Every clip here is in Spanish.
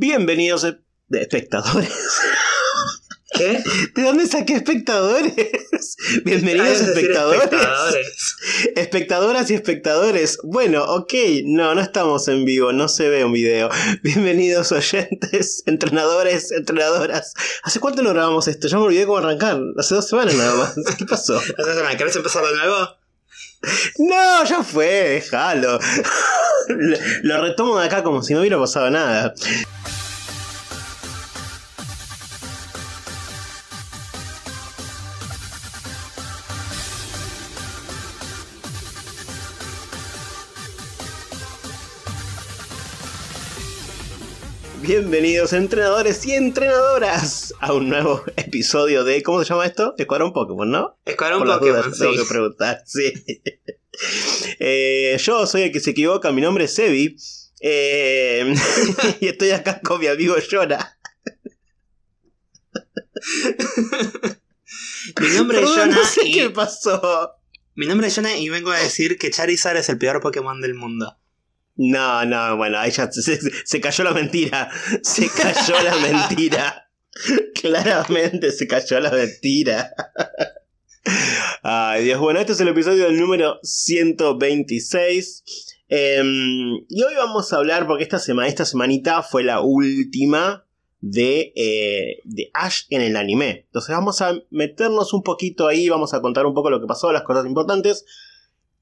Bienvenidos e- espectadores. ¿Qué? ¿De dónde saqué espectadores? Bienvenidos espectadores. espectadores. Espectadoras y espectadores. Bueno, ok, no, no estamos en vivo, no se ve un video. Bienvenidos oyentes, entrenadores, entrenadoras. ¿Hace cuánto no grabamos esto? Ya me olvidé cómo arrancar. Hace dos semanas nada más. ¿Qué pasó? Esta semana, ¿Querés empezar de nuevo? No, ya fue, déjalo. Lo, retomo de acá como si no hubiera pasado nada. Bienvenidos entrenadores y entrenadoras a un nuevo episodio de... ¿Cómo se llama esto? Escuadrón Pokémon, ¿no? Escuadrón Por las Pokémon, dudas, sí. tengo que preguntar, sí. Eh, yo soy el que se equivoca, mi nombre es Sebi. eh, y estoy acá con mi amigo Yona. Mi nombre es Jonah No sé y... qué pasó. Mi nombre es Jonah y vengo a decir que Charizard es el peor Pokémon del mundo. No, no, bueno, ya se, se cayó la mentira. Se cayó la mentira. Claramente se cayó la mentira. Ay, Dios. Bueno, este es el episodio número 126. Em, y hoy vamos a hablar, porque esta semana, esta semanita fue la última de, eh, de Ash en el anime. Entonces vamos a meternos un poquito ahí, vamos a contar un poco lo que pasó, las cosas importantes.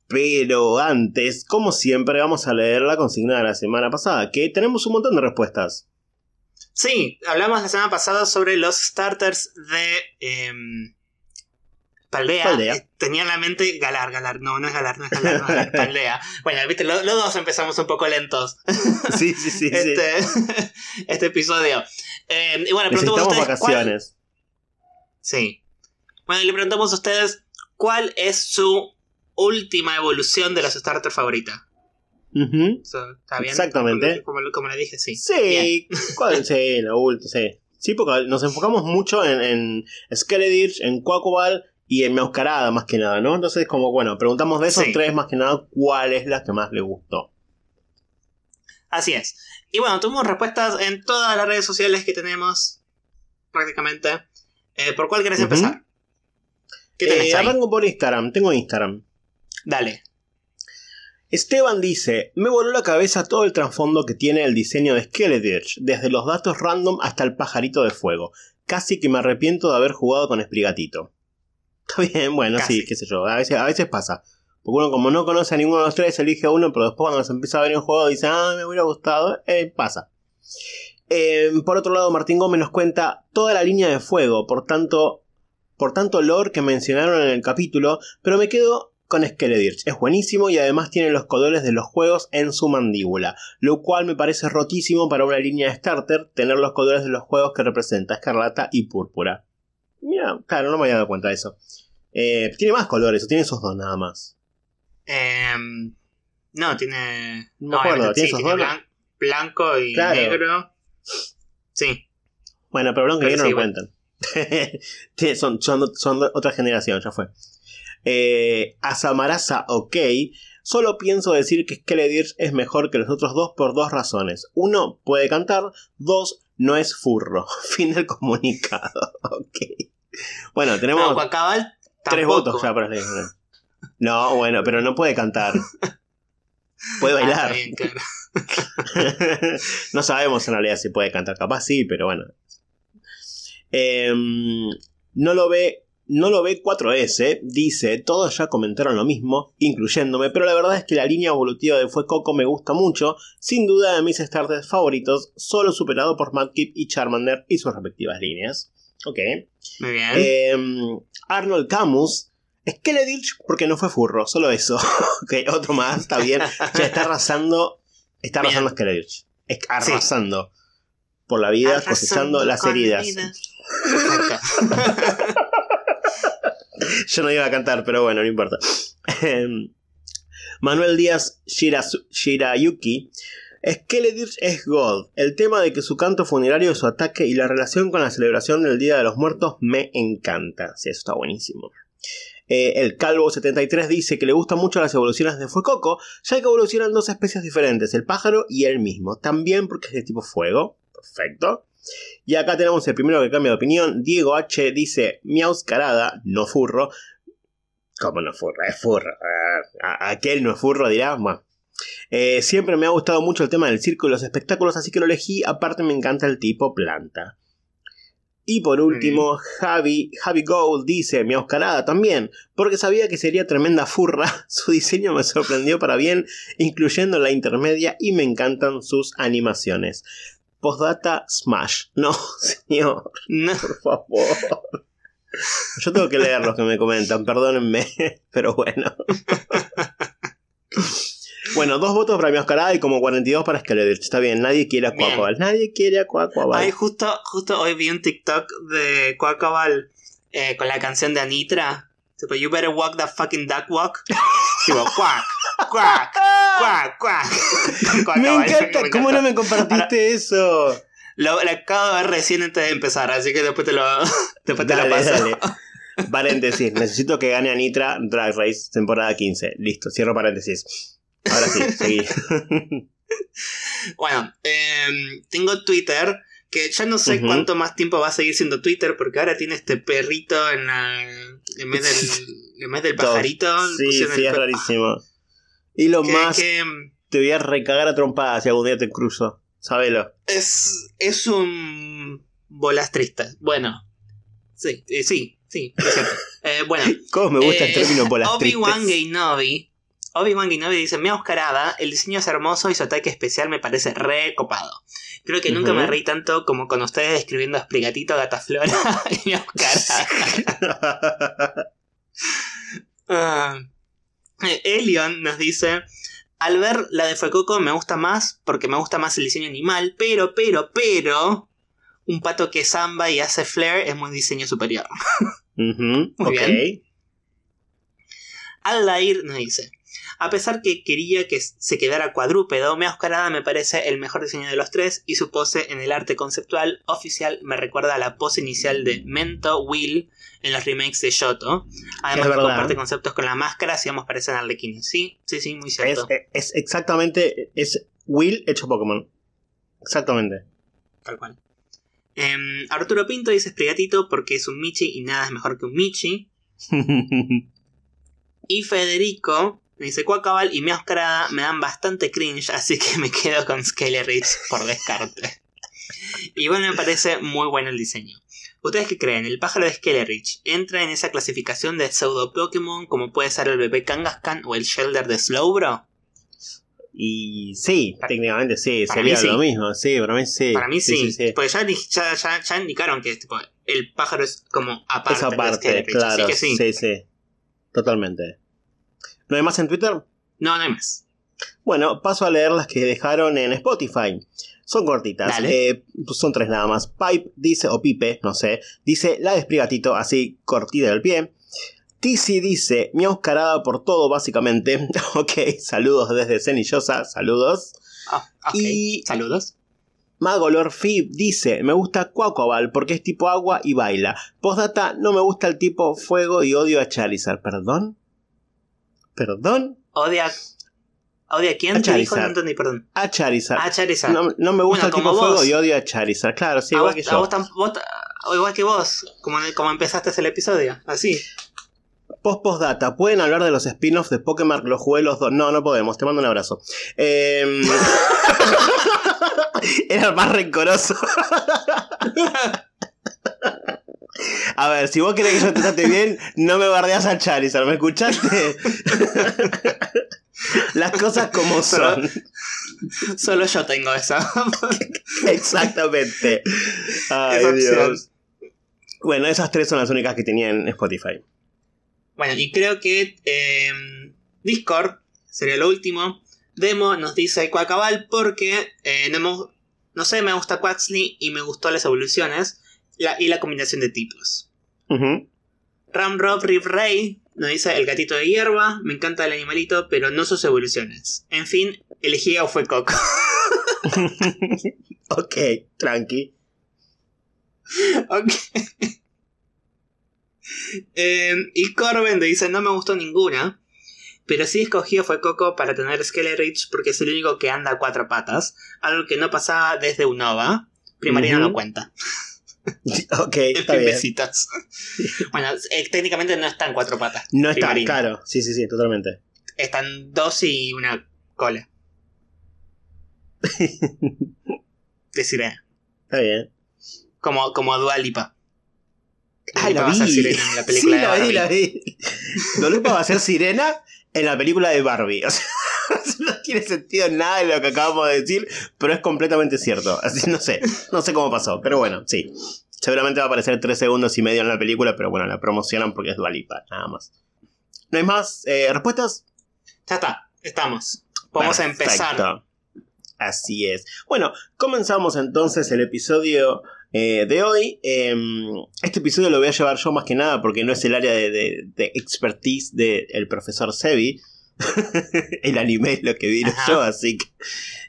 Pero antes, como siempre, vamos a leer la consigna de la semana pasada, que tenemos un montón de respuestas. Sí, hablamos la semana pasada sobre los starters de em, Paldea. Paldea. Eh, Tenía en la mente Galar, Galar. No, no es Galar, no es Galar, no es Galar, Paldea. Bueno, viste, lo- los dos empezamos un poco lentos Sí, sí, sí. sí. este, este episodio. Em, y bueno, preguntamos a ustedes cuál- vacaciones. Sí. Bueno, y le preguntamos a ustedes cuál es su última evolución de los starters favorita. Ujú. So, ¿Está bien? Exactamente. Como, como- como le dije, sí. Sí, ¿cuál? sí, la última, sí. Sí, porque nos enfocamos mucho en, en Skeledirge, en Quackball y en Meowscarada más que nada, ¿no? Entonces, como bueno, preguntamos de esos Sí. tres más que nada, ¿cuál es la que más le gustó? Así es. Y bueno, tuvimos respuestas en todas las redes sociales que tenemos, prácticamente. Eh, ¿Por cuál querés empezar? ¿Qué tenés Eh, ahí? arranco por Instagram, tengo Instagram. Dale. Esteban dice, me voló la cabeza todo el trasfondo que tiene el diseño de Skeledirge, desde los datos random hasta el pajarito de fuego. Casi que me arrepiento de haber jugado con Sprigatito. Está bien, bueno, Casi. sí, qué sé yo, a veces, a veces pasa. Porque uno como no conoce a ninguno de los tres, elige a uno, pero después cuando se empieza a ver en juego dice, ah, me hubiera gustado, eh, pasa. Eh, por otro lado, Martín Gómez nos cuenta toda la línea de fuego, por tanto, por tanto lore que mencionaron en el capítulo, pero me quedo con Skeledirge. Es buenísimo y además tiene los colores de los juegos en su mandíbula, lo cual me parece rotísimo para una línea de starter tener los colores de los juegos que representa escarlata y púrpura. Mira, claro, no me había dado cuenta de eso. Eh, tiene más colores, o tiene esos dos nada más. Em, no, tiene. No acuerdo, ¿tiene sí, esos tiene dos? blan- blanco y Claro. negro. Sí. Bueno, pero blanco y negro sí, no bueno. cuentan. Son, son, otra generación, ya fue. Eh, Asamarasa, ok. Solo pienso decir que Skeledirge es mejor que los otros dos por dos razones. Uno, puede cantar. Dos, no es furro. Fin del comunicado. Ok. Bueno, tenemos No, Guacabal tres votos ya para leer. No, bueno, pero no puede cantar. Puede Ah, bailar. está bien, claro. no sabemos en realidad si puede cantar, capaz sí, pero bueno. Em, no lo ve. No lo ve 4S, dice, todos ya comentaron lo mismo, incluyéndome, pero la verdad es que la línea evolutiva de Fue Coco me gusta mucho, sin duda de mis starters favoritos, solo superado por Mudkip y Charmander y sus respectivas líneas. Ok. Muy bien. Em, Arnold Camus, Skeledirge porque no fue furro, solo eso. ok, otro más, está bien. Ya está arrasando, está arrasando Skeledirge. Es arrasando por la vida, Arrasando cosechando las heridas. vida. Yo no iba a cantar, pero bueno, no importa. Em, Manuel Díaz Shirasu- Shirayuki. Skeledirge es God. El tema de que su canto funerario, su ataque y la relación con la celebración del Día de los Muertos me encanta. Sí, eso está buenísimo. Eh, el Calvo73 dice que le gustan mucho las evoluciones de Fuecoco, ya que evolucionan dos especies diferentes, el pájaro y él mismo. También porque es de tipo fuego. Perfecto. Y acá tenemos el primero que cambia de opinión. Diego H dice, miauscarada, no furro. ¿Cómo no furro? Es furro. Ah, aquel no es furro, dirá. Bueno. Eh, siempre me ha gustado mucho el tema del circo y los espectáculos, así que lo elegí. Aparte me encanta el tipo planta. Y por último, Javi, Javi Gold dice, mi Oscarada también, porque sabía que sería tremenda furra, su diseño me sorprendió para bien, incluyendo la intermedia, y me encantan sus animaciones. Postdata Smash. No, señor. No. Por favor. Yo tengo que leer los que me comentan, perdónenme, pero bueno. Bueno, dos votos para mi Oscarada y como 42 para Skeletor. Está bien, nadie quiere a. Quackball. Nadie quiere a Quackball. Ay, justo, justo hoy vi un TikTok de Quackabal eh, con la canción de Anitra. Tipo, you better walk that fucking duck walk. tipo, quack, quack, quack, quack. Me Quackabal, encanta, ¿cómo no me compartiste eso? Lo, lo acabo de ver recién antes de empezar, así que después te lo, después te lo paso. dale. Paréntesis, necesito que gane Anitra Drag Race temporada 15. Listo, cierro paréntesis. Ahora sí, seguí. Bueno, em, tengo Twitter, que ya no sé cuánto más tiempo va a seguir siendo Twitter, porque ahora tiene este perrito en, la, en, vez, del, en vez del pajarito. Sí, sí, el es rarísimo. Y lo más, que, te voy a recagar a trompadas si algún día te cruzo. Sabelo. es, es un bolas tristes. Bueno, sí, eh, sí, sí. Eh, bueno, ¿Cómo me gusta el eh, término las Obi-Wan? Gainobi. Obi-Wan Gainobi dice, me Oscarada, el diseño es hermoso y su ataque especial me parece re copado. Creo que nunca me reí tanto como con ustedes describiendo a Sprigatito, Gataflora y mi Oscarada. Eh, Elion nos dice, al ver la de Fuecoco me gusta más porque me gusta más el diseño animal, pero, pero, pero, un pato que zamba y hace flare es muy diseño superior. Ujú, ok. bien. Aldair nos dice, a pesar que quería que se quedara cuadrúpedo, Mea Oscarada me parece el mejor diseño de los tres y su pose en el arte conceptual oficial me recuerda a la pose inicial de Mento Will en los remakes de Shoto. Además comparte conceptos con la máscara y ambos parecen arlequines. Sí, sí, sí, muy cierto. es exactamente. Es Will hecho Pokémon. Exactamente. Tal cual. Em, Arturo Pinto dice Sprigatito porque es un Michi y nada es mejor que un Michi. Y Federico me dice Cuacabal y Mea Oscarada me dan bastante cringe, así que me quedo con Skelerich por descarte. Igual me parece muy bueno el diseño. ¿Ustedes qué creen? ¿El pájaro de Skelerich entra en esa clasificación de pseudo Pokémon como puede ser el bebé Kangaskhan o el Shelder de Slowbro? y sí, Para- técnicamente sí, sería sí. lo mismo. Sí, para mí sí. Para mí sí, porque ya, ya, ya- ya indicaron que tipo, el pájaro es como aparte, Esa de parte, Skelerich, claro. así que sí. sí, sí. Totalmente. ¿No hay más en Twitter? No, no hay más. Bueno, paso a leer las que dejaron en Spotify. Son cortitas. Dale. Eh, son tres nada más. Pipe dice, o Pipe, no sé. Dice la de Sprigatito, así cortita del pie. Tizi dice, mi oscarada por todo, básicamente. ok, saludos desde Cenillosa, saludos. Ah. Y- Saludos. Magolor Fib dice, me gusta Quaquaval porque es tipo agua y baila. Postdata, no me gusta el tipo fuego y odio a Charizard. ¿Perdón? ¿Perdón? Odia. ¿Odia a quién? A ¿Te dijo? Charizard. No entendí, perdón. A Charizard. A Charizard. No, no me gusta Bueno, el tipo fuego vos. y odio a Charizard. Claro, sí, a igual vos, que yo. vos igual que vos, como, como empezaste el episodio. Así. Post postdata, ¿pueden hablar de los spin-offs de Pokémon? Los jugué los dos. No, no podemos, te mando un abrazo. Em, Era el más rencoroso. A ver, si vos querés que yo te trate bien, no me bardeas a Charizard, ¿me escuchaste? Las cosas como son. Solo yo tengo esa. Exactamente. Ay, Esa. Dios. Bueno, esas tres son las únicas que tenía en Spotify. Bueno, y creo que eh, Discord sería lo último. Demo nos dice Quackabal porque eh, no, me- no sé, me gusta Quaxley y me gustó las evoluciones la- y la combinación de tipos. Ujú. Ramrob Rip Ray nos dice el gatito de hierba, me encanta el animalito, pero no sus evoluciones. En fin, elegí a Fue Coco. ok, tranqui. Ok. Eh, y Corben dice, no me gustó ninguna. Pero sí escogí a fue Coco para tener Skelerich porque es el único que anda a cuatro patas. Algo que no pasaba desde Unova. Primaria no cuenta. ok, está bien. Besitos. bueno, eh, técnicamente no está en cuatro patas. No está, Primarina. claro. Sí, sí, sí, totalmente. Están dos y una cola. De sirena. Está bien. Como, como Dua Lipa. Ah, la va a ser sirena en la película sí, de la vi, la vi. Dolupa va a ser sirena en la película de Barbie. O sea, tiene sentido nada de lo que acabamos de decir, pero es completamente cierto. Así no sé. No sé cómo pasó, pero bueno, sí. Seguramente va a aparecer tres segundos y medio en la película, pero bueno, la promocionan porque es Dualipa, nada más. ¿No hay más eh, respuestas? Ya está, estamos. Vamos a empezar. Así es. Bueno, comenzamos entonces el episodio eh, de hoy. Eh, este episodio lo voy a llevar yo más que nada porque no es el área de, de- de expertise del profesor Sebi. el anime es lo que vi yo, así que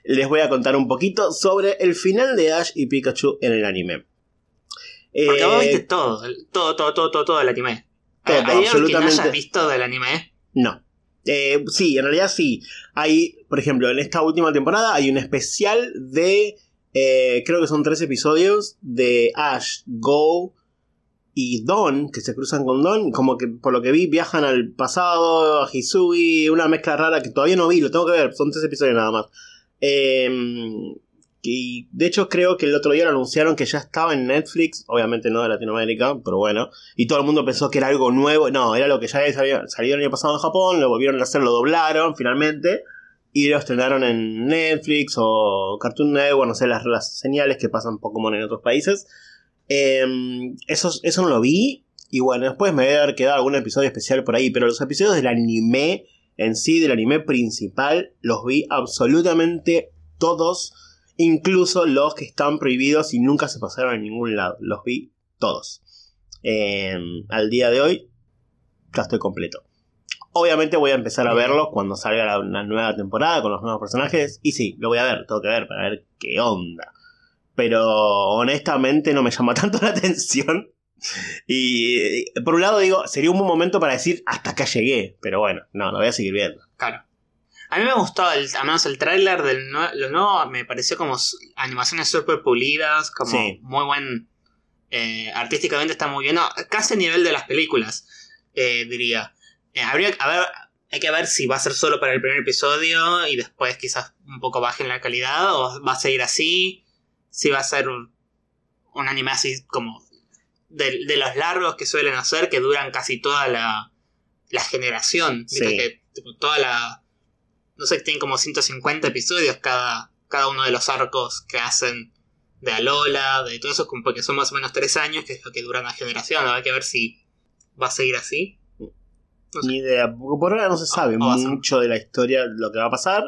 les voy a contar un poquito sobre el final de Ash y Pikachu en el anime. Porque Eh, vos viste todo, todo, todo, todo, todo, todo el anime. Todo, ¿Hay algo que no absolutamente. hayas visto del anime? No. Eh, sí, en realidad sí. Hay, por ejemplo, en esta última temporada hay un especial de. eh, creo que son tres episodios de Ash, Go y Don, que se cruzan con Don. Como que por lo que vi, viajan al pasado, a Hisui, una mezcla rara que todavía no vi, lo tengo que ver, son tres episodios nada más. Eh, y de hecho creo que el otro día lo anunciaron que ya estaba en Netflix, obviamente no de Latinoamérica, pero bueno. Y todo el mundo pensó que era algo nuevo. No, era lo que ya había salido, salido el año pasado en Japón, lo volvieron a hacer, lo doblaron finalmente. Y lo estrenaron en Netflix o Cartoon Network, no sé, las, las señales que pasan Pokémon en otros países. Eh, eso, eso no lo vi. Y bueno, después me debe haber quedado algún episodio especial por ahí. Pero los episodios del anime en sí, del anime principal, los vi absolutamente todos. Incluso los que están prohibidos y nunca se pasaron a ningún lado. Los vi todos. Eh, al día de hoy, ya estoy completo. Obviamente voy a empezar a verlos cuando salga la, la nueva temporada con los nuevos personajes. Y sí, lo voy a ver, tengo que ver para ver qué onda. Pero honestamente no me llama tanto la atención. Y por un lado digo, sería un buen momento para decir hasta acá llegué. Pero bueno, no, lo voy a seguir viendo. Claro. A mí me gustó, el, al menos el tráiler del lo nuevo, me pareció como animaciones súper pulidas, como Sí. muy buen... eh, artísticamente está muy bien, no, casi a nivel de las películas, eh, diría. Eh, habría a ver, hay que ver si va a ser solo para el primer episodio y después quizás un poco baje en la calidad o va a seguir así, si va a ser un, un anime así como de, de los largos que suelen hacer, que duran casi toda la, la generación. Sí. que tipo, toda la... No sé, tienen como 150 episodios cada, cada uno de los arcos que hacen de Alola, de todo eso, porque son más o menos tres años, que es lo que dura la generación. Habrá que ver si va a seguir así. No sé. Ni idea, porque por ahora no se sabe O- o va a ser- mucho de la historia, lo que va a pasar.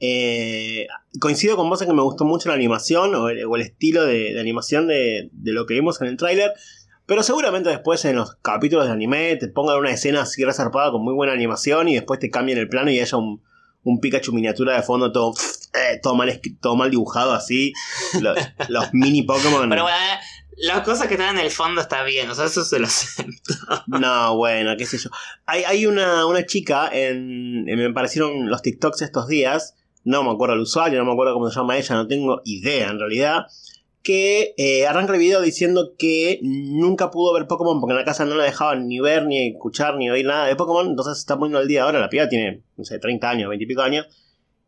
Eh, coincido con vos en que me gustó mucho la animación o el, o el estilo de, de animación de, de lo que vimos en el tráiler. Pero seguramente después en los capítulos de anime te pongan una escena así resarpada con muy buena animación y después te cambien el plano y haya un, un Pikachu miniatura de fondo todo, eh, todo, mal, todo mal dibujado así. Lo- los mini Pokémon. Pero bueno, eh, las cosas que están en el fondo está bien, o sea, eso se lo sé. No, bueno, qué sé yo. Hay, hay una, una chica en. en- Me aparecieron los TikToks estos días. No me acuerdo el usuario, no me acuerdo cómo se llama ella, no tengo idea en realidad. Que eh, arranca el video diciendo que nunca pudo ver Pokémon porque en la casa no la dejaban ni ver, ni escuchar, ni oír nada de Pokémon. Entonces se está poniendo al día ahora. La piba tiene, no sé, 30 años, 20 y pico años.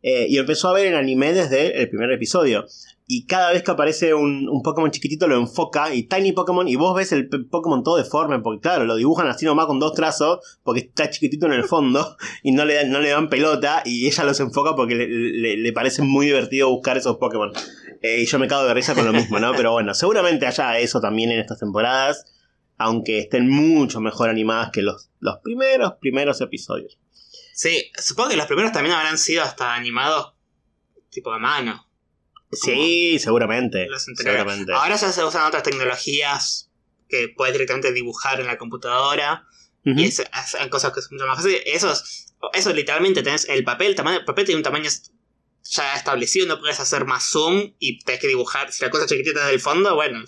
eh, y empezó a ver el anime desde el primer episodio. Y cada vez que aparece un, Pokémon chiquitito lo enfoca y Tiny Pokémon y vos ves el Pokémon todo deforme porque claro, lo dibujan así nomás con dos trazos porque está chiquitito en el fondo y no le dan, no le dan pelota y ella los enfoca porque le, le- parece muy divertido buscar esos Pokémon. Eh, y yo me cago de risa con lo mismo, ¿no? Pero bueno, seguramente haya eso también en estas temporadas, aunque estén mucho mejor animadas que los, los primeros, primeros episodios. Sí, supongo que los primeros también habrán sido hasta animados tipo de mano. Sí, seguramente. Los seguramente. Ahora ya se usan otras tecnologías que puedes directamente dibujar en la computadora. Y es, hacen cosas que son mucho más fáciles. Esos, eso literalmente tenés el papel, el tamaño, el papel tiene un tamaño ya establecido, no puedes hacer más zoom y tenés que dibujar. Si la cosa chiquitita es del fondo, bueno,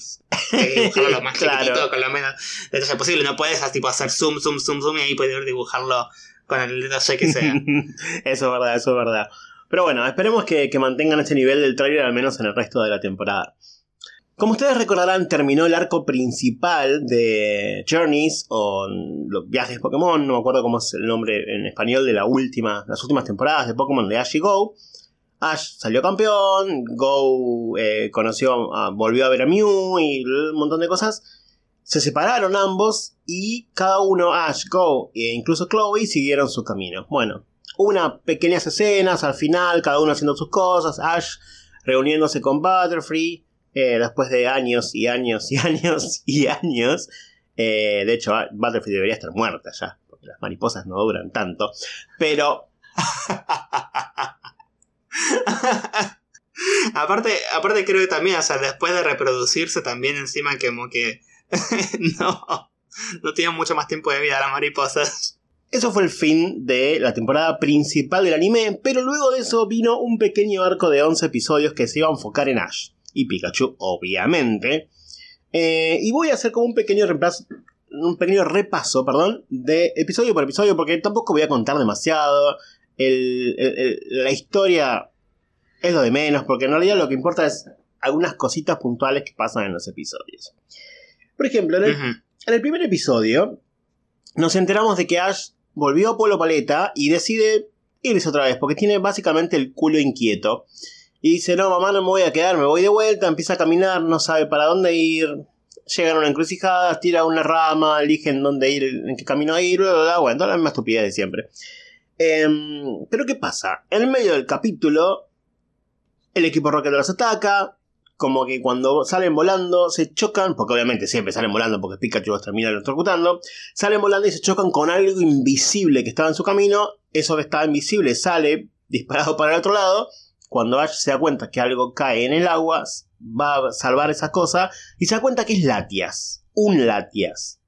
tenés que dibujarlo lo más Claro. chiquitito, con lo menos detalle posible. No puedes tipo, hacer zoom, zoom, zoom, zoom y ahí poder dibujarlo con el detalle que sea. eso es verdad, eso es verdad. Pero bueno, esperemos que, que mantengan ese nivel del trailer al menos en el resto de la temporada. Como ustedes recordarán, terminó el arco principal de Journeys o los viajes Pokémon, no me acuerdo cómo es el nombre en español de la última, las últimas temporadas de Pokémon de Ash y Go. Ash salió campeón, Go eh, conoció, volvió a ver a Mew y un montón de cosas. Se separaron ambos y cada uno, Ash, Go e incluso Chloe, siguieron su camino. Bueno, unas pequeñas escenas al final, cada uno haciendo sus cosas, Ash reuniéndose con Butterfree, eh, después de años y años y años y años. Eh, de hecho, Butterfree debería estar muerta ya, porque las mariposas no duran tanto. Pero... aparte, aparte creo que también, o sea, después de reproducirse también encima como que no, no tienen mucho más tiempo de vida las mariposas. Eso fue el fin de la temporada principal del anime, pero luego de eso vino un pequeño arco de 11 episodios que se iba a enfocar en Ash y Pikachu, obviamente. Eh, y voy a hacer como un pequeño reemplazo, un pequeño repaso, perdón, de episodio por episodio, porque tampoco voy a contar demasiado. la historia es lo de menos, porque en realidad lo que importa es algunas cositas puntuales que pasan en los episodios. Por ejemplo, en el, primer episodio nos enteramos de que Ash volvió a Pueblo Paleta y decide irse otra vez, porque tiene básicamente el culo inquieto. Y dice, no, mamá, no me voy a quedar, me voy de vuelta, empieza a caminar, no sabe para dónde ir. Llegan a una encrucijada, tira una rama, eligen dónde ir, en qué camino ir, bla, bla, bla. Bueno, toda la misma estupidez de siempre. Em, pero ¿qué pasa? En el medio del capítulo, el equipo Rocket los ataca, como que cuando salen volando se chocan, porque obviamente siempre salen volando porque Pikachu los termina electrocutando, salen volando y se chocan con algo invisible que estaba en su camino, eso que estaba invisible sale disparado para el otro lado, cuando Ash se da cuenta que algo cae en el agua, va a salvar esa cosa y se da cuenta que es Latias, un Latias.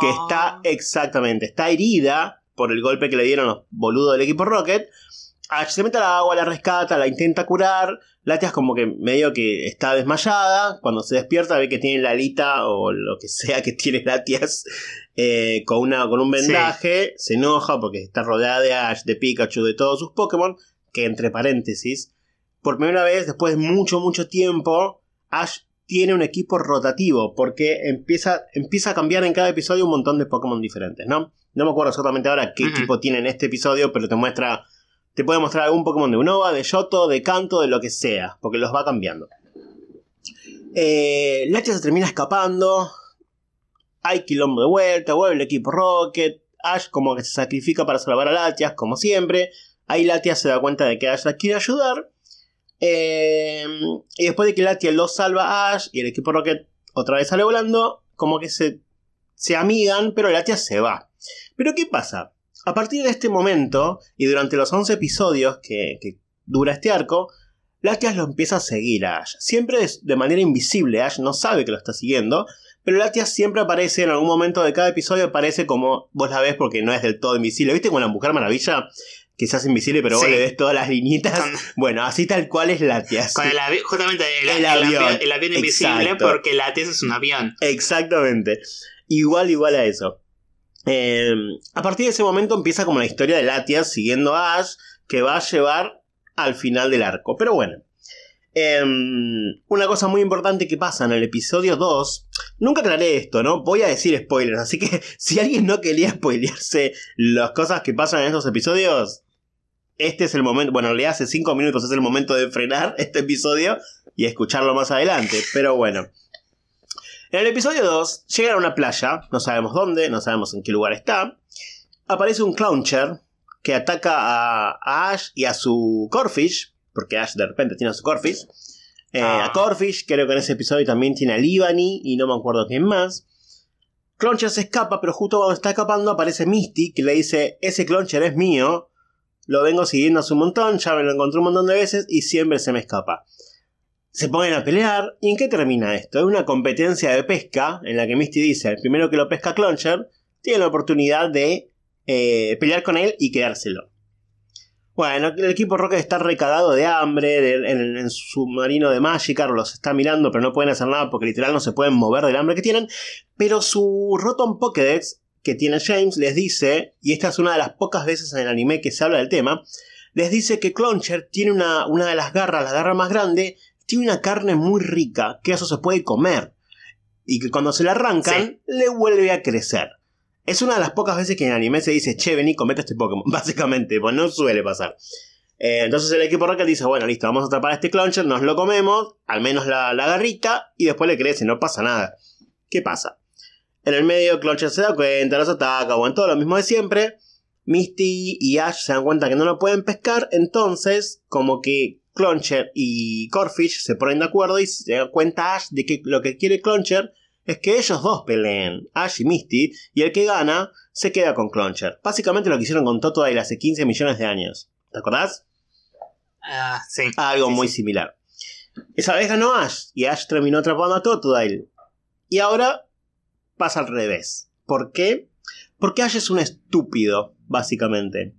Que está exactamente, está herida por el golpe que le dieron los boludos del equipo Rocket. Ash se mete al agua, la rescata, la intenta curar, Latias como que medio que está desmayada. Cuando se despierta ve que tiene la alita o lo que sea que tiene Latias eh, con, una, con un vendaje. Se enoja porque está rodeada de Ash, de Pikachu, de todos sus Pokémon. Que entre paréntesis, por primera vez después de mucho, mucho tiempo, Ash tiene un equipo rotativo porque empieza, empieza a cambiar en cada episodio un montón de Pokémon diferentes, ¿no? No me acuerdo exactamente ahora qué equipo tiene en este episodio, pero te muestra te puede mostrar algún Pokémon de Unova, de Yoto, de Kanto, de lo que sea, porque los va cambiando. Eh, se termina escapando. Hay quilombo de vuelta, vuelve el equipo Rocket. Ash como que se sacrifica para salvar a Latias, como siempre. Ahí Latias se da cuenta de que Ash la quiere ayudar. Eh, y después de que Latias lo salva a Ash y el equipo Rocket otra vez sale volando, como que se, se amigan, pero Latias se va. Pero ¿qué pasa? A partir de este momento, y durante los 11 episodios que, dura este arco, Latias lo empieza a seguir a Ash. Siempre de manera invisible, Ash no sabe que lo está siguiendo, pero Latias siempre aparece en algún momento de cada episodio, aparece como vos la ves porque no es del todo invisible. ¿Viste con la Mujer Maravilla? Que se hace invisible, pero vos le ves todas las liñitas. Bueno, así tal cual es Latias. Con el justamente el, avión, el avión invisible porque Latias es un avión. Exactamente. Igual, igual a eso. Em, a partir de ese momento empieza como la historia de Latias siguiendo a Ash, que va a llevar al final del arco. Pero bueno. Em, una cosa muy importante que pasa en el episodio 2. Nunca aclaré esto, ¿no? Voy a decir spoilers. Así que si alguien no quería spoilearse las cosas que pasan en estos episodios. Este es el momento. Bueno, le hace 5 minutos es el momento de frenar este episodio y escucharlo más adelante. Pero bueno. En el episodio 2, llegan a una playa, no sabemos dónde, no sabemos en qué lugar está. Aparece un Clowncher que ataca a, Ash y a su Corfish, porque Ash de repente tiene a su Corfish. Eh, a ah. Corfish, creo que en ese episodio también tiene a Libani y no me acuerdo quién más. Clowncher se escapa, pero justo cuando está escapando aparece Misty que le dice: Ese Clowncher es mío. Lo vengo siguiendo hace un montón, ya me lo encontré un montón de veces y siempre se me escapa se ponen a pelear. ¿Y en qué termina esto? Es una competencia de pesca en la que Misty dice, el primero que lo pesca Cloncher, tiene la oportunidad de eh, pelear con él y quedárselo. Bueno, el equipo Rocket está recagado de hambre en, su submarino de Magikarp, los está mirando pero no pueden hacer nada porque literal no se pueden mover del hambre que tienen. Pero su Rotom Pokédex que tiene James les dice, y esta es una de las pocas veces en el anime que se habla del tema, les dice que Cloncher tiene una, una de las garras, la garra más grande, tiene una carne muy rica que eso se puede comer. Y que cuando se la arrancan, le vuelve a crecer. Es una de las pocas veces que en anime se dice, che, vení, comete este Pokémon. Básicamente, pues no suele pasar. Eh, entonces el equipo Rocket dice, bueno, listo, vamos a atrapar a este Cloncher, nos lo comemos, al menos la, la garrita, y después le crece, no pasa nada. ¿Qué pasa? En el medio, Cloncher se da cuenta, los ataca, bueno, todo lo mismo de siempre. Misty y Ash se dan cuenta que no lo pueden pescar, entonces, como que Cloncher y Corfish se ponen de acuerdo y se da cuenta Ash de que lo que quiere Cloncher es que ellos dos peleen, Ash y Misty, y el que gana se queda con Cloncher. Básicamente lo que hicieron con Totodile hace 15 millones de años. ¿Te acordás? Ah, sí. Algo Sí, muy sí. similar. Esa vez ganó Ash y Ash terminó atrapando a Totodile. Y ahora pasa al revés. ¿Por qué? Porque Ash es un estúpido, básicamente.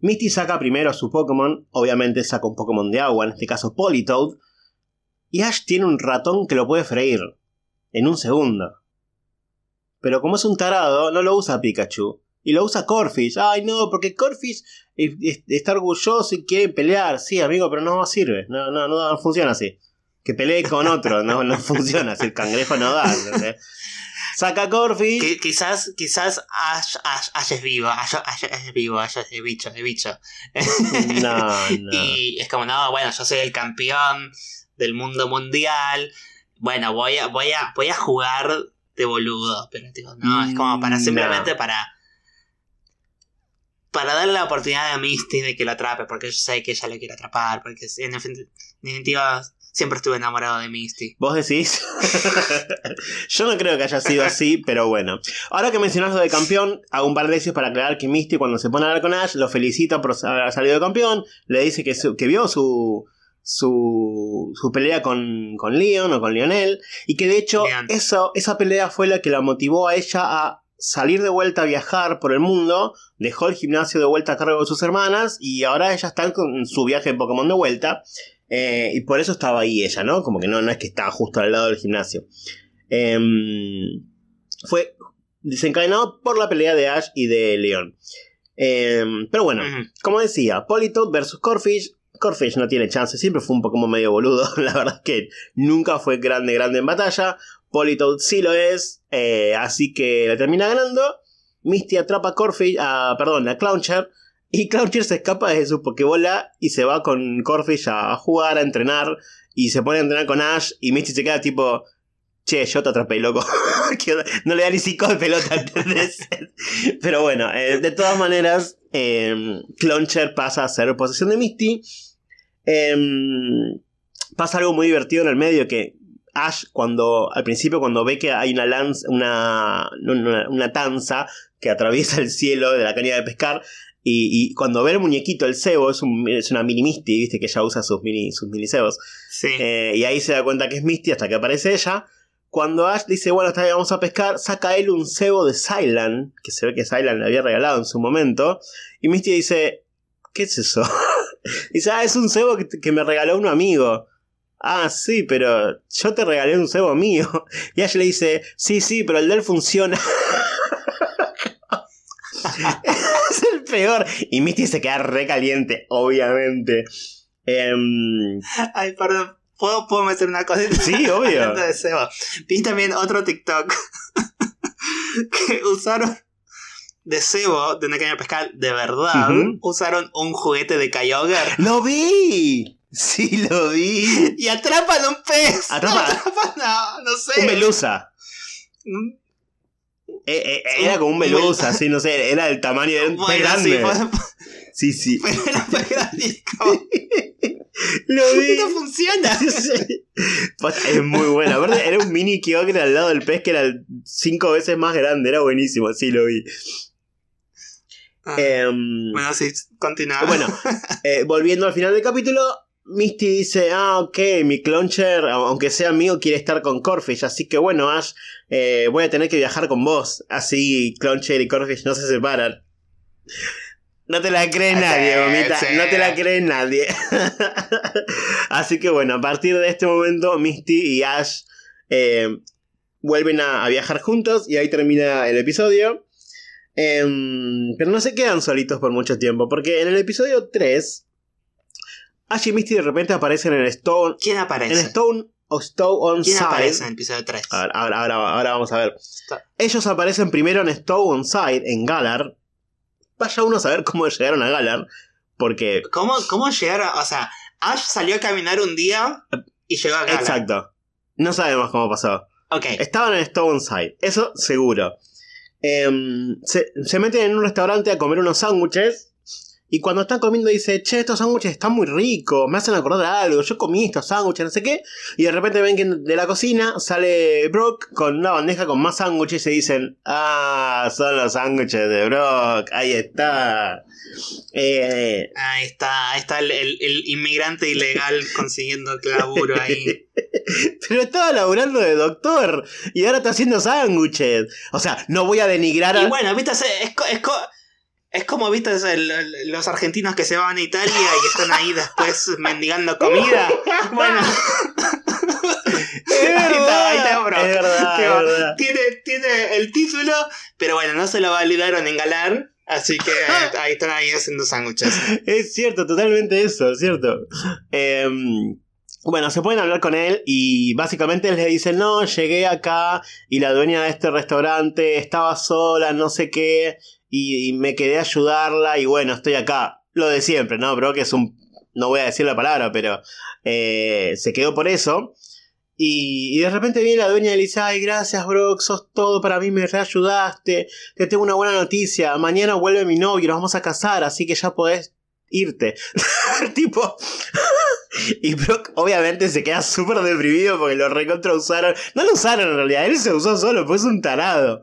Misty saca primero a su Pokémon, obviamente saca un Pokémon de agua, en este caso Politoed, y Ash tiene un ratón que lo puede freír en un segundo. Pero como es un tarado, no lo usa Pikachu. Y lo usa Corfish. Ay, no, porque Corfish es- es- está orgulloso y quiere pelear. Sí, amigo, pero no sirve. No, no, no funciona así. Que pelee con otro. No, no funciona así. El cangrejo no da. Saca. Qui- quizás, quizás Ash, Ash, Ash es vivo, Ash, Ash- es vivo, Ash es bicho, es bicho. No, no. Y es como, no, bueno, yo soy el campeón del mundo mundial. Bueno, voy a, voy a, voy a jugar de boludo. Pero digo, no, es como para Mm, simplemente no. para. Para darle la oportunidad a Misty de que lo atrape, porque yo sé que ella lo quiere atrapar, porque en defin- definitiva siempre estuve enamorado de Misty. ¿Vos decís? Yo no creo que haya sido así, pero bueno. Ahora que mencionas lo de campeón, hago un par de veces para aclarar que Misty cuando se pone a hablar con Ash lo felicita por haber salido de campeón, le dice que, su- que vio su, su, su pelea con, con Leon o con Lionel, y que de hecho eso, esa pelea fue la que la motivó a ella a salir de vuelta a viajar por el mundo, dejó el gimnasio de vuelta a cargo de sus hermanas, y ahora ella está con su viaje de Pokémon de vuelta. Eh, y por eso estaba ahí ella, ¿no? Como que no, no es que estaba justo al lado del gimnasio. Em, fue desencadenado por la pelea de Ash y de Leon. Em, pero bueno, como decía, Politoed versus Corfish. Corfish no tiene chance, siempre fue un Pokémon medio boludo. La verdad es que nunca fue grande, grande en batalla. Politoed sí lo es, eh, así que la termina ganando. Misty atrapa a Corfish, a, perdón, a Clowncher. Y Clowncher se escapa de su Pokébola y se va con Corfish a, jugar, a entrenar. Y se pone a entrenar con Ash. Y Misty se queda tipo, che, yo te atrapé, loco. No le da ni cinco de pelota. Pero bueno, eh, de todas maneras, eh, Clowncher pasa a ser posesión de Misty. Em, pasa algo muy divertido en el medio que Ash cuando al principio cuando ve que hay una lanza, una, una, una tanza que atraviesa el cielo de la caña de pescar y, y cuando ve el muñequito, el cebo, es, un- es una mini Misty, viste que ella usa sus mini, sus mini cebos. Sí. Eh, y ahí se da cuenta que es Misty hasta que aparece ella. Cuando Ash dice, bueno, está bien, vamos a pescar, saca él un cebo de Sylan, que se ve que Sylan le había regalado en su momento. Y Misty dice, ¿qué es eso? dice, ah, es un cebo que, que me regaló un amigo. Ah, sí, pero yo te regalé un cebo mío. Y Ash le dice, sí, sí, pero el de él funciona. es el peor. Y Misty se queda recaliente, obviamente. Em, Ay, perdón. ¿Puedo, puedo meter una cosa? Sí, obvio. Hablando de Seba. Vi también otro TikTok que usaron de cebo de una caña pescar de verdad. Usaron un juguete de Kyogre ¡Lo vi! Sí, lo vi. y atrapan un pez. Atrapa- Atrapan a- no sé. Un melusa. Eh, eh, era como un Un melusa, sí, no sé. Era del tamaño de un pez grande. Sí, sí. pero era muy grande. Lo vi. No funciona. Posta, Es muy bueno. Aparte, era un mini Kyogre al lado del pez que era cinco veces más grande. Era buenísimo, sí, lo vi. Ah, Em, bueno, sí, continúa. Bueno, eh, volviendo al final del capítulo, Misty dice, ah, ok, mi Cloncher, aunque sea mío, quiere estar con Corfish, así que bueno, Ash, eh, voy a tener que viajar con vos. Así Cloncher y Corfish no se separan. No te la cree Sí, nadie, Gomita, sí. no te la cree nadie. así que bueno, a partir de este momento, Misty y Ash eh, vuelven a, a viajar juntos y ahí termina el episodio. Em, pero no se quedan solitos por mucho tiempo, porque en el episodio 3 Ash y Misty de repente aparecen en Stone. ¿Quién En aparece? Stone o Stone on ¿Quién Side. aparece en el episodio 3? Ahora, ahora, ahora- ahora vamos a ver. Ellos aparecen primero en Stone on Side, en Galar. Vaya uno a saber cómo llegaron a Galar. Porque. ¿Cómo, ¿Cómo llegaron? O sea, Ash salió a caminar un día y llegó acá. Exacto. No sabemos cómo pasó. Ok. Estaban en Stone Side, eso seguro. Em, se, se meten en un restaurante a comer unos sándwiches. Y cuando están comiendo dice, che, estos sándwiches están muy ricos, me hacen acordar algo, yo comí estos sándwiches, no sé qué. Y de repente ven que de la cocina sale Brock con una bandeja con más sándwiches y se dicen, ah, son los sándwiches de Brock, ahí está. Eh, Ahí está, ahí está el, el- el inmigrante ilegal consiguiendo laburo ahí. pero estaba laburando de doctor y ahora está haciendo sándwiches. O sea, no voy a denigrar a... Y bueno, viste, es, es, es, es como, viste, es el- el- los argentinos que se van a Italia y están ahí después mendigando comida. Bueno, Es Ahí está, ahí está, verdad, Brock. es verdad, Que es va- verdad. tiene, tiene el título, pero bueno, no se lo validaron en Galar. Así que eh, ahí están ahí haciendo sándwiches. Es cierto, totalmente eso, es cierto. Em, bueno, se pueden hablar con él y básicamente él le dice, no, llegué acá y la dueña de este restaurante estaba sola, no sé qué, y, y me quedé a ayudarla y bueno, estoy acá. Lo de siempre, ¿no? Bro, que es un... No voy a decir la palabra, pero eh, se quedó por eso. Y, y de repente viene la dueña y le dice, ay, gracias, Brock, sos todo para mí, me reayudaste. Te tengo una buena noticia. Mañana vuelve mi novio, nos vamos a casar, así que ya podés irte. tipo. y Brock obviamente se queda súper deprimido porque lo recontra usaron. No lo usaron en realidad, él se usó solo, pues es un tarado.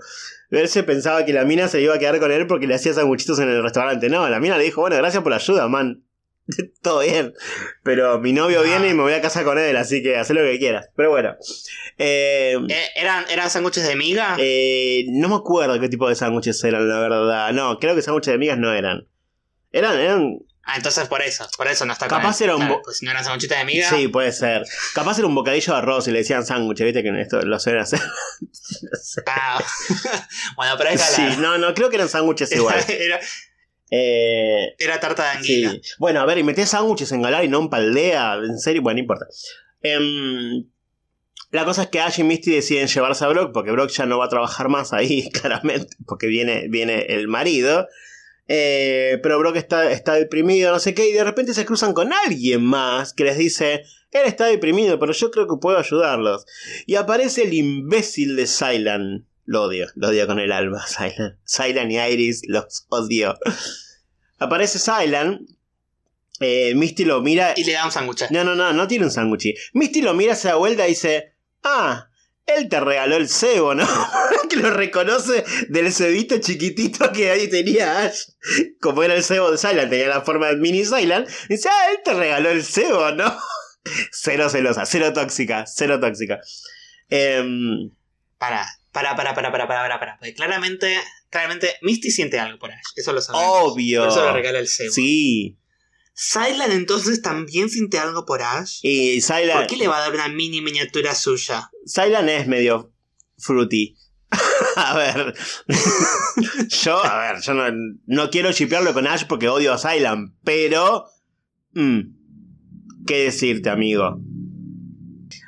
Él se pensaba que la mina se iba a quedar con él porque le hacía sanguchitos en el restaurante. No, la mina le dijo, bueno, gracias por la ayuda, man. Todo bien. Pero mi novio Ah. viene y me voy a casar con él, así que haz lo que quieras. Pero bueno. Eh, Eh, ¿Eran, ¿Eran sándwiches de miga? eh, no me acuerdo qué tipo de sándwiches eran, la verdad. No, creo que sándwiches de migas no eran. Eran, eran. Ah, entonces por eso, por eso no está Capaz con él. era un bo- pues si no eran sándwiches de miga. Sí, puede ser. Capaz era un bocadillo de arroz y le decían sándwich, viste que esto lo suelen hacer. No sé. Ah, bueno, pero es Sí, no, no, creo que eran sándwiches igual. era, Eh, era tarta de sí. anguila. Bueno, a ver, y metés sándwiches en Galar y no en Paldea, en serio, bueno, no importa. Em, la cosa es que Ash y Misty deciden llevarse a Brock porque Brock ya no va a trabajar más ahí, claramente, porque viene, viene el marido. Eh, pero Brock está, está deprimido, no sé qué, y de repente se cruzan con alguien más que les dice, él está deprimido, pero yo creo que puedo ayudarlos. Y aparece el imbécil de Sylan. Lo odio, lo odio con el alma, Sylan. Sylan y Iris los odio. Aparece Sylan. eh, Misty lo mira. Y le da un sándwich. No, no, no, no tiene un sándwich. Misty lo mira, se da vuelta y dice: Ah, él te regaló el cebo, ¿no? que lo reconoce del cebito chiquitito que ahí tenía Ash. Como era el cebo de Sylan, tenía la forma de mini Sylan. Dice: Ah, él te regaló el cebo, ¿no? cero celosa, cero tóxica, cero tóxica. Para, para, para, para, para, para, para, para. Porque claramente, claramente, Misty siente algo por Ash. Eso lo sabemos. obvio. Por eso le regala el cebo. Sí. Sylan entonces también siente algo por Ash. Y Sylan. ¿Por qué le va a dar una mini miniatura suya? Sylan es medio fruity. a ver. yo, a ver, yo no, no quiero shipearlo con Ash porque odio a Sylan, pero. mm, ¿Qué decirte, amigo?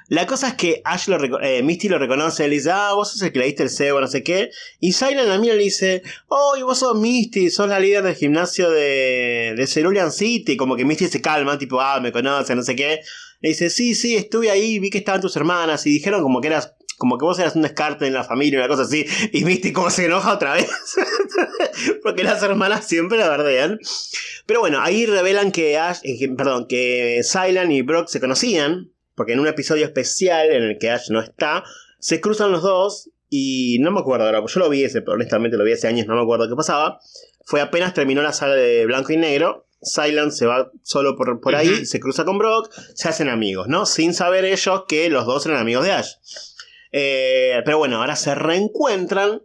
La cosa es que Ash lo eh, Misty lo reconoce, le dice, ah, vos sos el que le diste el cebo, no sé qué. Y Sylan a mí le dice, oh, y vos sos Misty, sos la líder del gimnasio de, de Cerulean City. Como que Misty se calma, tipo, ah, me conoce, no sé qué. Le dice, sí, sí, estuve ahí, vi que estaban tus hermanas y dijeron como que eras, como que vos eras un descarte en la familia, una cosa así. Y Misty como se enoja otra vez. Porque las hermanas siempre la verdean. Pero bueno, ahí revelan que Ash, eh, perdón, que Sylan y Brock se conocían. Porque en un episodio especial en el que Ash no está, se cruzan los dos. Y no me acuerdo ahora, pues yo lo vi ese, honestamente lo vi hace años, no me acuerdo qué pasaba. Fue apenas terminó la saga de Blanco y Negro. Sylan se va solo por, por ahí, se cruza con Brock, se hacen amigos, ¿no? Sin saber ellos que los dos eran amigos de Ash. Eh, pero bueno, ahora se reencuentran.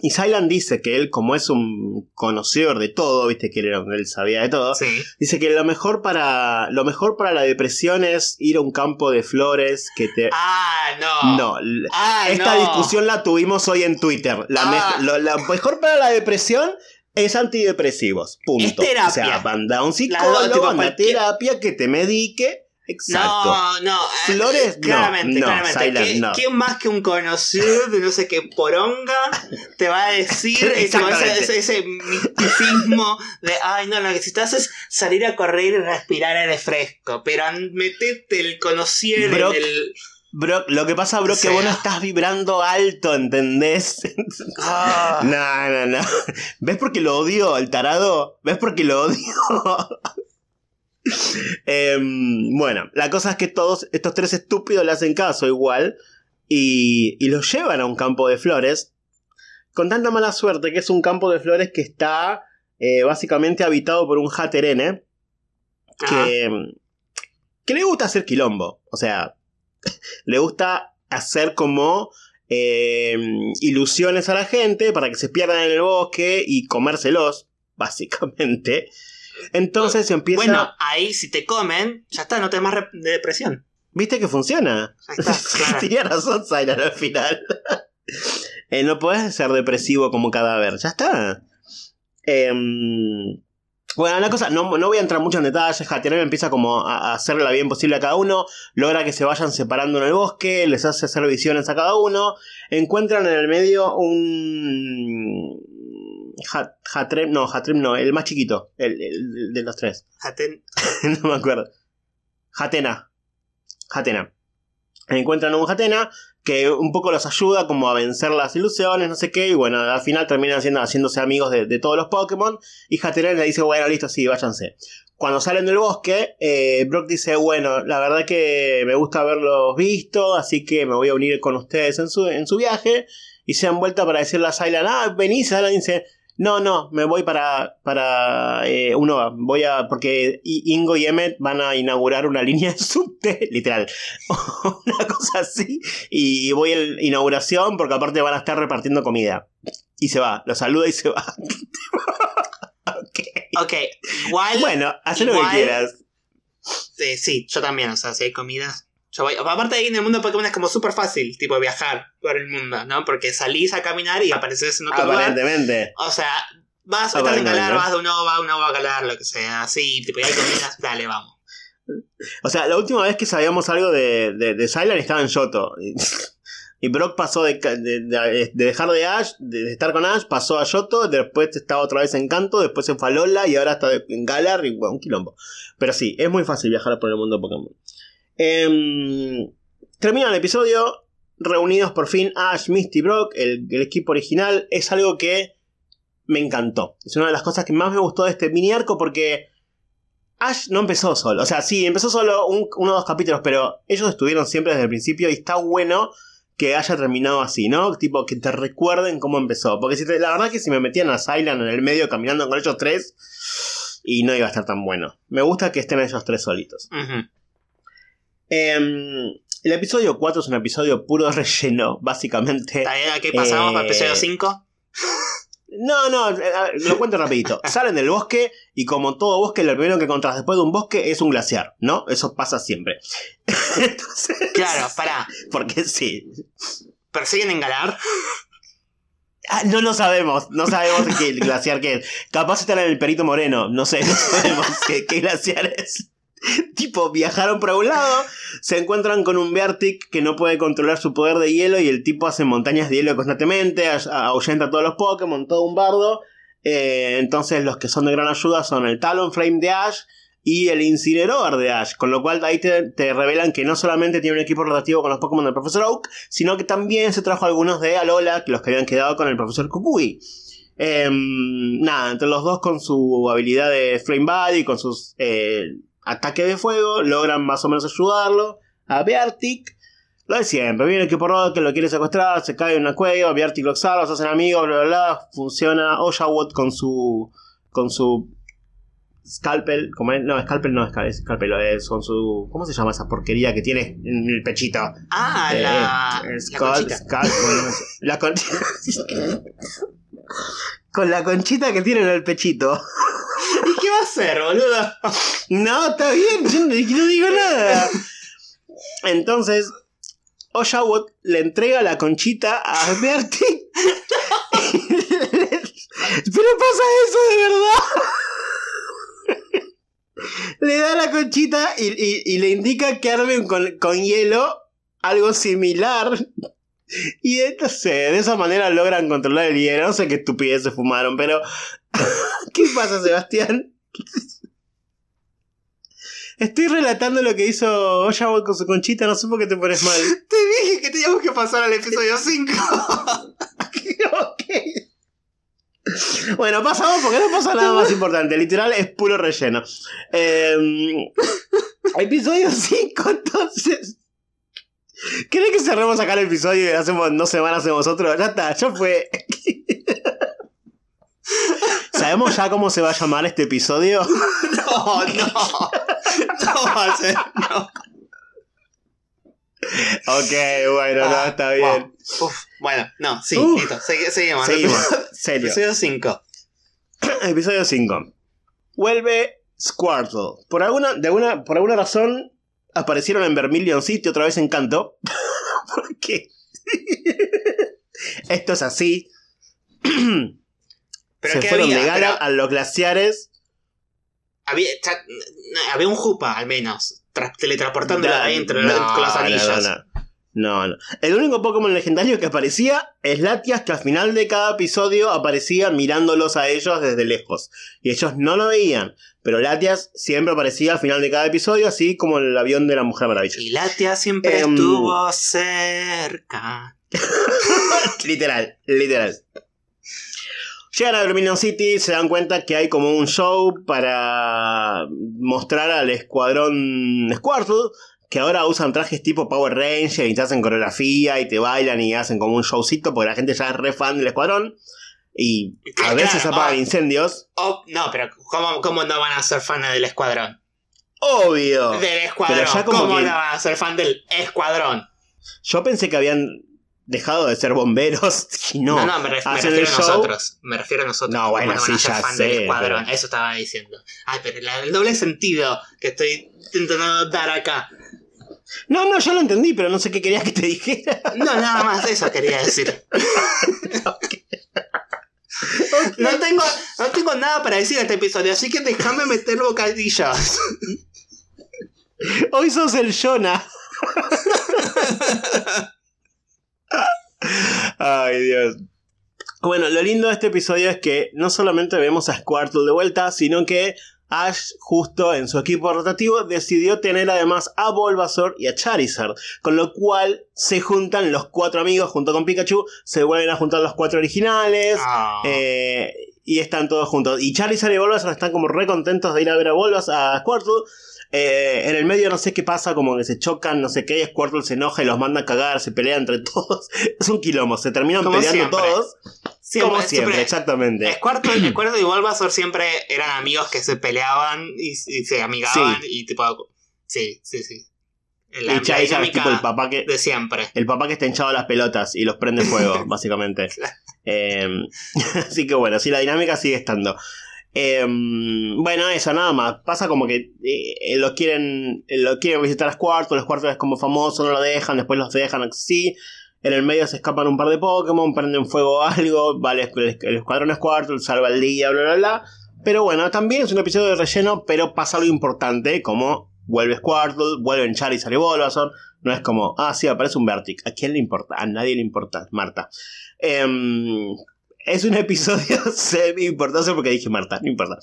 Y Sylan dice que él, como es un conocedor de todo, viste que él, era- él sabía de todo, Sí. dice que lo mejor para lo mejor para la depresión es ir a un campo de flores que te Ah, no. no Ah, esta no. discusión la tuvimos hoy en Twitter la, me- Ah. lo- la mejor para la depresión Es antidepresivos, punto. Es terapia. O sea, anda a un psicólogo, tipo, anda a cualquier- terapia que te medique. Exacto. No, no. eh, Flores, claramente, no, claramente. Silent, ¿Qui- no. ¿Quién más que un conocido de no sé qué poronga te va a decir ese, Exactamente. ese, ese misticismo de, ay, no, lo que necesitas es salir a correr y respirar aire fresco, pero metete el conocido Brock, en el... Lo que pasa, bro, O que vos no estás vibrando alto, ¿entendés? Ah. No, no, no. ¿Ves por qué lo odio, el tarado? ¿Ves por qué lo odio? Em, bueno, la cosa es que todos estos tres estúpidos le hacen caso igual y, y los llevan a un campo de flores con tanta mala suerte que es un campo de flores que está eh, básicamente habitado por un Hatterene Ajá. que, que le gusta hacer quilombo. O sea, le gusta hacer como eh, ilusiones a la gente para que se pierdan en el bosque y comérselos, básicamente. Entonces empieza... Bueno, ahí si te comen, ya está, no te más de depresión. ¿Viste que funciona? Ahí está, claro. Tenía razón Siren al final. Eh, no podés ser depresivo como cadáver, ya está. Em, bueno, la cosa, no, no voy a entrar mucho en detalles. Hatterene empieza como a, a hacerle la bien posible a cada uno. Logra que se vayan separando en el bosque. Les hace hacer visiones a cada uno. Encuentran en el medio un. Hat- Hatrem, no, Hatrem no, el más chiquito. El, el de los tres. Jaten- no me acuerdo. Hatena. Hatena. Encuentran a un Hatena que un poco los ayuda como a vencer las ilusiones, no sé qué, y bueno, al final terminan siendo, haciéndose amigos de, de todos los Pokémon, y Hatena le dice, bueno, listo, sí, váyanse. Cuando salen del bosque, eh, Brock dice, bueno, la verdad que me gusta haberlos visto, así que me voy a unir con ustedes en su, en su viaje, y se dan vuelta para decirle a Sylan, ah, vení, Sylan dice, no, no, me voy para, para eh, uno, voy a, porque Ingo y Emmet van a inaugurar una línea de subte, literal, una cosa así, y voy a la inauguración porque aparte van a estar repartiendo comida. Y se va, lo saluda y se va. ok. Ok, igual... Bueno, haz lo que quieras. Eh, sí, yo también, o sea, si hay comidas. Yo voy. Aparte ahí en el mundo de Pokémon es como súper fácil, tipo viajar por el mundo, ¿no? Porque salís a caminar y apareces en otro lugar. Aparentemente. O sea, vas, estás en Aparentemente. Galar, vas de un OVA a un OVA a Galar, lo que sea, así, tipo, y hay comidas, dale, vamos. O sea, la última vez que sabíamos algo de, de, de estaba en Yoto. Y, y Brock pasó de, de- de- de dejar de Ash, de, estar con Ash, pasó a Yoto, después estaba otra vez en Canto, después se fue a Lola y ahora está en Galar y bueno, un quilombo. Pero sí, es muy fácil viajar por el mundo de Pokémon. Em, termina el episodio, reunidos por fin Ash, Misty Brock, el, el equipo original. Es algo que me encantó. Es una de las cosas que más me gustó de este mini arco porque Ash no empezó solo. O sea, sí, empezó solo un- uno o dos capítulos, pero ellos estuvieron siempre desde el principio y está bueno que haya terminado así, ¿no? Tipo, que te recuerden cómo empezó. Porque si te- la verdad que si me metían a Sylan en el medio caminando con ellos tres, y no iba a estar tan bueno. Me gusta que estén ellos tres solitos. Em, el episodio 4 es un episodio puro relleno, básicamente. ¿Está bien? ¿Aquí pasamos Eh, para episodio 5? No, no, eh, lo cuento rapidito. Salen del bosque y como todo bosque, lo primero que encontrás después de un bosque es un glaciar, ¿no? Eso pasa siempre. Entonces, Claro, pará. Porque sí. ¿Persiguen en Galar? Ah, no lo sabemos, no sabemos qué glaciar que es. Capaz están en el Perito Moreno, no sé, no sabemos qué, qué glaciar es. tipo, viajaron por un lado, se encuentran con un Beartic que no puede controlar su poder de hielo y el tipo hace montañas de hielo constantemente, ahuyenta a todos los Pokémon, todo un bardo. Eh, entonces los que son de gran ayuda son el Talonflame de Ash y el Incineroar de Ash, con lo cual ahí te, revelan que no solamente tiene un equipo rotativo con los Pokémon del Profesor Oak, sino que también se trajo algunos de Alola, los que habían quedado con el Profesor Kukui. Em, nada, entre los dos con su habilidad de Flame Body, con sus eh, ataques de fuego, logran más o menos ayudarlo a Beartic. Lo de siempre, viene el equipo Rock que lo quiere secuestrar, se cae en una cueva, Beartic lo salva, se hacen amigos, bla bla bla. Funciona Oshawott con su. con su. Scalpel, ¿cómo es? No, Scalpel no es Scal- Scalpel, es con su. ¿Cómo se llama esa porquería que tiene en el pechito? Ah, Eh, la, eh, no sé. La conchita. Con la conchita que tiene en el pechito. ¿Y qué va a hacer, boludo? No, está bien, yo no, no digo nada. Entonces, Oshawott le entrega la conchita a Bertie. Pero pasa eso de verdad? le da la conchita y, y- y le indica que armen con, con hielo algo similar. Y entonces, de esa manera logran controlar el hielo. No sé qué estupidez se fumaron, pero. ¿Qué pasa, Sebastián? Estoy relatando lo que hizo Oyawa con su conchita, no sé por qué te pones mal. Te dije que teníamos que pasar al episodio 5. Ok. Bueno, pasamos porque no pasa nada más importante. Literal es puro relleno. Eh, episodio 5, entonces. ¿Querés que cerremos acá el episodio y hacemos dos semanas hacemos otro? Ya está, ya fue. ¿Sabemos ya cómo se va a llamar este episodio? No, no. No va a ser. No. Ok, bueno, no, Ah, está bien. wow. Uf, bueno, no, sí, Uf. listo. seguimos. Seguimos. Serio. Episodio 5. Episodio 5. Vuelve Squirtle. Por alguna, de alguna, por alguna razón aparecieron en Vermilion City otra vez en Canto. ¿Por qué? Esto es así. Pero Se ¿qué fueron había? de gala Pero a los glaciares. había, un jupa, al menos. tra- teletransportándolo No, adentro no, con los no, anillos. No, no. El único Pokémon legendario que aparecía es Latias, que al final de cada episodio aparecía mirándolos a ellos desde lejos. Y ellos no lo veían. Pero Latias siempre aparecía al final de cada episodio, así como el avión de la Mujer Maravilla. Y Latia siempre Em. estuvo cerca. literal, literal. Llegan a Dominion City, se dan cuenta que hay como un show para mostrar al escuadrón Squirtle, que ahora usan trajes tipo Power Ranger y te hacen coreografía y te bailan y hacen como un showcito porque la gente ya es re fan del escuadrón. Y a veces apagan ah. incendios. Oh, no, pero ¿cómo, ¿cómo no van a ser fan del escuadrón? Obvio. Del escuadrón. Pero ya como ¿Cómo que- no van a ser fan del escuadrón? Yo pensé que habían dejado de ser bomberos y no. No, no, me, ref- me refiero a nosotros. Me refiero a nosotros. No, ¿Cómo bueno, a sí, ya fan sé, del escuadrón. pero- Eso estaba diciendo. Ay, pero la- el doble sentido que estoy intentando dar acá. No, no, yo lo entendí, pero no sé qué querías que te dijera. No, nada más eso quería decir. No tengo, no tengo nada para decir en este episodio, así que déjame meter bocadillos. Hoy sos el Jonah. Ay, Dios. Bueno, lo lindo de este episodio es que no solamente vemos a Squirtle de vuelta, sino que Ash, justo en su equipo rotativo, decidió tener además a Bulbasaur y a Charizard. Con lo cual se juntan los cuatro amigos junto con Pikachu, se vuelven a juntar los cuatro originales. Ah. Eh, y están todos juntos. Y Charizard y Bulbasaur están como re contentos de ir a ver a Bulbasaur, a Squirtle. Eh, en el medio no sé qué pasa, como que se chocan, no sé qué, Squirtle se enoja y los manda a cagar, se pelean entre todos. Es un quilombo, se terminan Como peleando siempre. todos. como siempre, exactamente. Squirtle, Squirtle y Bulbasaur siempre eran amigos que se peleaban y, y se amigaban y tipo... Sí, sí, sí. La, y la Charizard es dinámica tipo el papá que... de siempre. El papá que está hinchado a las pelotas y los prende fuego, básicamente. Eh, así que bueno, sí, la dinámica sigue estando. Eh, bueno, eso, nada más. Pasa como que eh, lo quieren lo quieren visitar a Squirtle, Squirtle es como famoso, no lo dejan, después los dejan así. En el medio se escapan un par de Pokémon, prenden fuego algo, vale, el, el escuadrón Squirtle salva el día, bla, bla, bla. Pero bueno, también es un episodio de relleno, pero pasa algo importante, como vuelve Squirtle, vuelven Charizard y Bulbasaur. No es como, ah, sí, aparece un Vertic. ¿A quién le importa? A nadie le importa, Marta. Em, es un episodio semi importante porque dije Marta, no importa.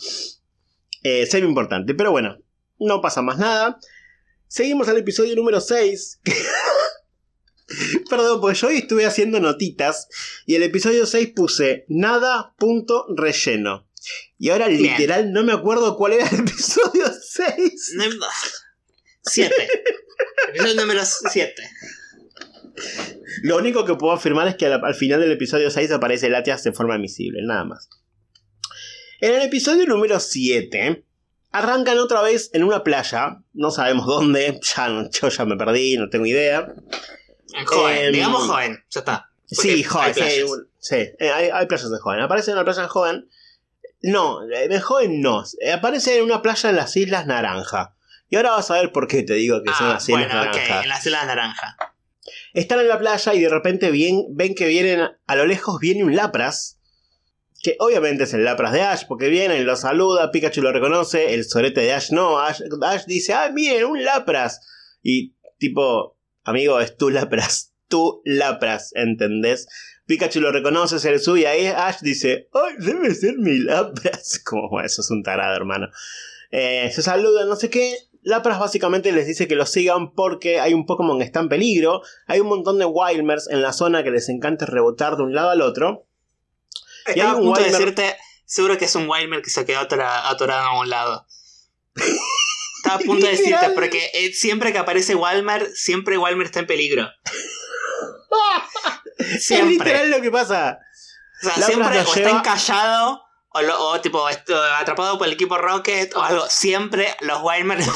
Eh, semi importante, pero bueno, no pasa más nada. Seguimos al episodio número 6. Perdón, pues yo hoy estuve haciendo notitas y el episodio 6 puse nada punto relleno. Y ahora Bien. literal no me acuerdo cuál era el episodio 6. No- Siete. Episodio número siete. Lo único que puedo afirmar es que al, al final del episodio 6 aparece Latias de forma visible, nada más. En el episodio número 7, arrancan otra vez en una playa, no sabemos dónde, ya, no- yo ya me perdí, no tengo idea. Joven, Em, digamos joven, ya está. Sí, joven, hay sí, playas. un- sí, eh, hay, hay playas de joven. Aparece en una playa de joven. No, eh, de joven no. eh, Aparece en una playa en las Islas Naranja. Y ahora vas a ver por qué te digo que son Ah, las Islas bueno, ok, Naranja. en la isla naranja. Están en la playa y de repente ven que vienen, a lo lejos viene un Lapras que obviamente es el Lapras de Ash, porque viene lo saluda, Pikachu lo reconoce, el sorete de Ash no, Ash, Ash dice, ah, miren, un Lapras. Y tipo, amigo, es tu Lapras, tú Lapras, ¿entendés? Pikachu lo reconoce, se le sube y ahí Ash dice, ¡ay, debe ser mi Lapras! Como, eso es un tarado, hermano. Eh, se saludan, no sé qué. Lapras básicamente les dice que lo sigan porque hay un Pokémon que está en peligro. Hay un montón de Wildmers en la zona que les encanta rebotar de un lado al otro. Y hay un punto de decirte, seguro que es un Wildmer que se quedó atorado a un lado. Estaba a punto de decirte, porque eh, siempre que aparece Walmart, siempre Walmart está en peligro. siempre. Es literal lo que pasa. O sea, siempre o está encallado o, tipo atrapado por el equipo Rocket o algo. Siempre los Wildmers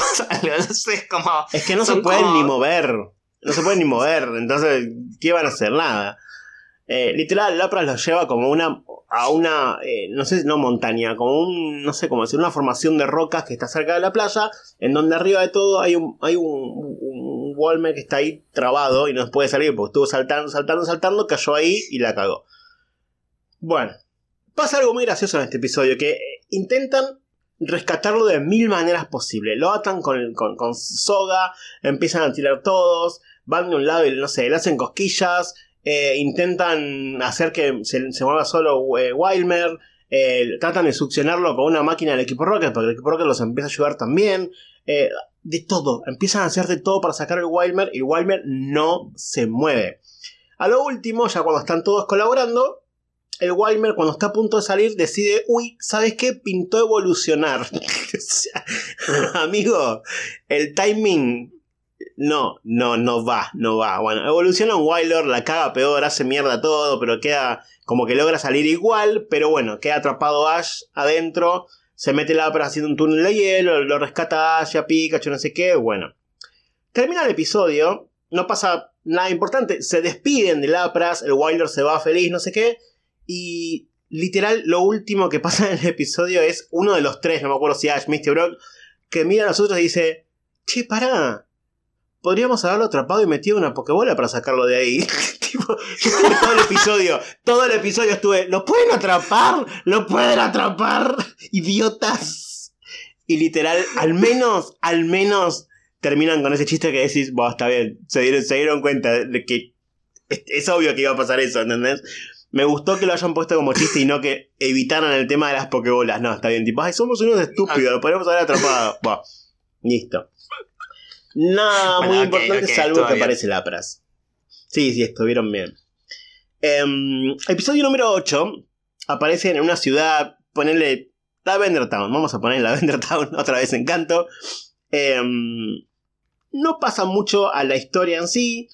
es como. Es que no se pueden ni mover. No se pueden ni mover. Entonces, ¿qué van a hacer? Nada. Eh, literal, Lapras los lleva como una. a una. Eh, no sé, no montaña, como un. no sé cómo decir, una formación de rocas que está cerca de la playa. En donde arriba de todo hay un. hay un, un, Walmer que está ahí trabado y no puede salir porque estuvo saltando, saltando, saltando, cayó ahí y la cagó. Bueno, Pasa algo muy gracioso en este episodio, que intentan rescatarlo de mil maneras posibles. Lo atan con, con, soga, empiezan a tirar todos, van de un lado y no sé, le hacen cosquillas, eh, intentan hacer que se, se mueva solo eh, Wildmer, eh, tratan de succionarlo con una máquina del equipo Rocket, porque el equipo Rocket los empieza a ayudar también. de todo, empiezan a hacer de todo para sacar el Wildmer y Wildmer no se mueve. A lo último, ya cuando están todos colaborando, el Wilmer cuando está a punto de salir decide, uy, ¿sabes qué? Pintó evolucionar. amigo, el timing no, no, no va, no va. Bueno, evoluciona un Wilder, la caga peor, hace mierda todo, pero queda como que logra salir igual, pero bueno, queda atrapado Ash adentro, se mete la para haciendo un túnel de hielo, lo rescata Ash, a Pikachu, no sé qué, bueno. Termina el episodio, no pasa nada importante, se despiden de Lapras, el Wilder se va feliz, no sé qué, y literal, lo último que pasa en el episodio es uno de los tres, no me acuerdo si Ash, Misty Brock, que mira a nosotros y dice: Che, pará. Podríamos haberlo atrapado y metido una pokebola para sacarlo de ahí. todo el episodio, todo el episodio estuve, ¿lo pueden atrapar? ¿Lo pueden atrapar? Idiotas. Y literal, al menos, al menos terminan con ese chiste que decís, bueno, está bien, se dieron, se dieron cuenta de que es, es, obvio que iba a pasar eso, ¿entendés? Me gustó que lo hayan puesto como chiste y no que evitaran el tema de las pokebolas. No, está bien. Tipo, ay, somos unos estúpidos, lo podríamos haber atrapado. Buah, listo. Nada muy importante, salvo que aparece Lapras. Sí, sí, estuvieron bien. Em, episodio número 8. Aparece en una ciudad. Ponerle Lavender Town. Vamos a poner Lavender Town otra vez en canto. Em, no pasa mucho a la historia en sí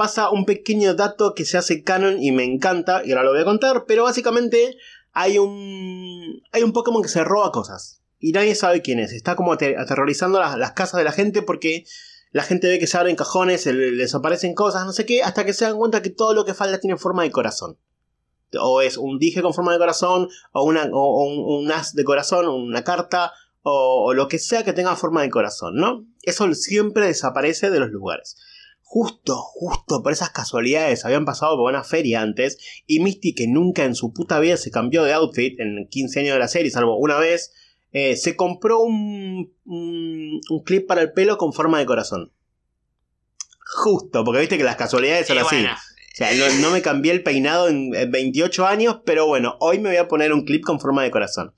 pasa un pequeño dato que se hace canon y me encanta, y ahora lo voy a contar, pero básicamente hay un, hay un Pokémon que se roba cosas. Y nadie sabe quién es. Está como aterrorizando las, casas de la gente porque la gente ve que se abren cajones, les aparecen cosas, no sé qué, hasta que se dan cuenta que todo lo que falta tiene forma de corazón. O es un dije con forma de corazón, o, una, un, as de corazón, una carta, o, lo que sea que tenga forma de corazón, ¿no? Eso siempre desaparece de los lugares justo, justo por esas casualidades habían pasado por una feria antes y Misty que nunca en su puta vida se cambió de outfit en 15 años de la serie, salvo una vez, eh, se compró un, un, clip para el pelo con forma de corazón. Justo, porque viste que las casualidades son así. O sea, no, me cambié el peinado en, 28 años, pero bueno, hoy me voy a poner un clip con forma de corazón.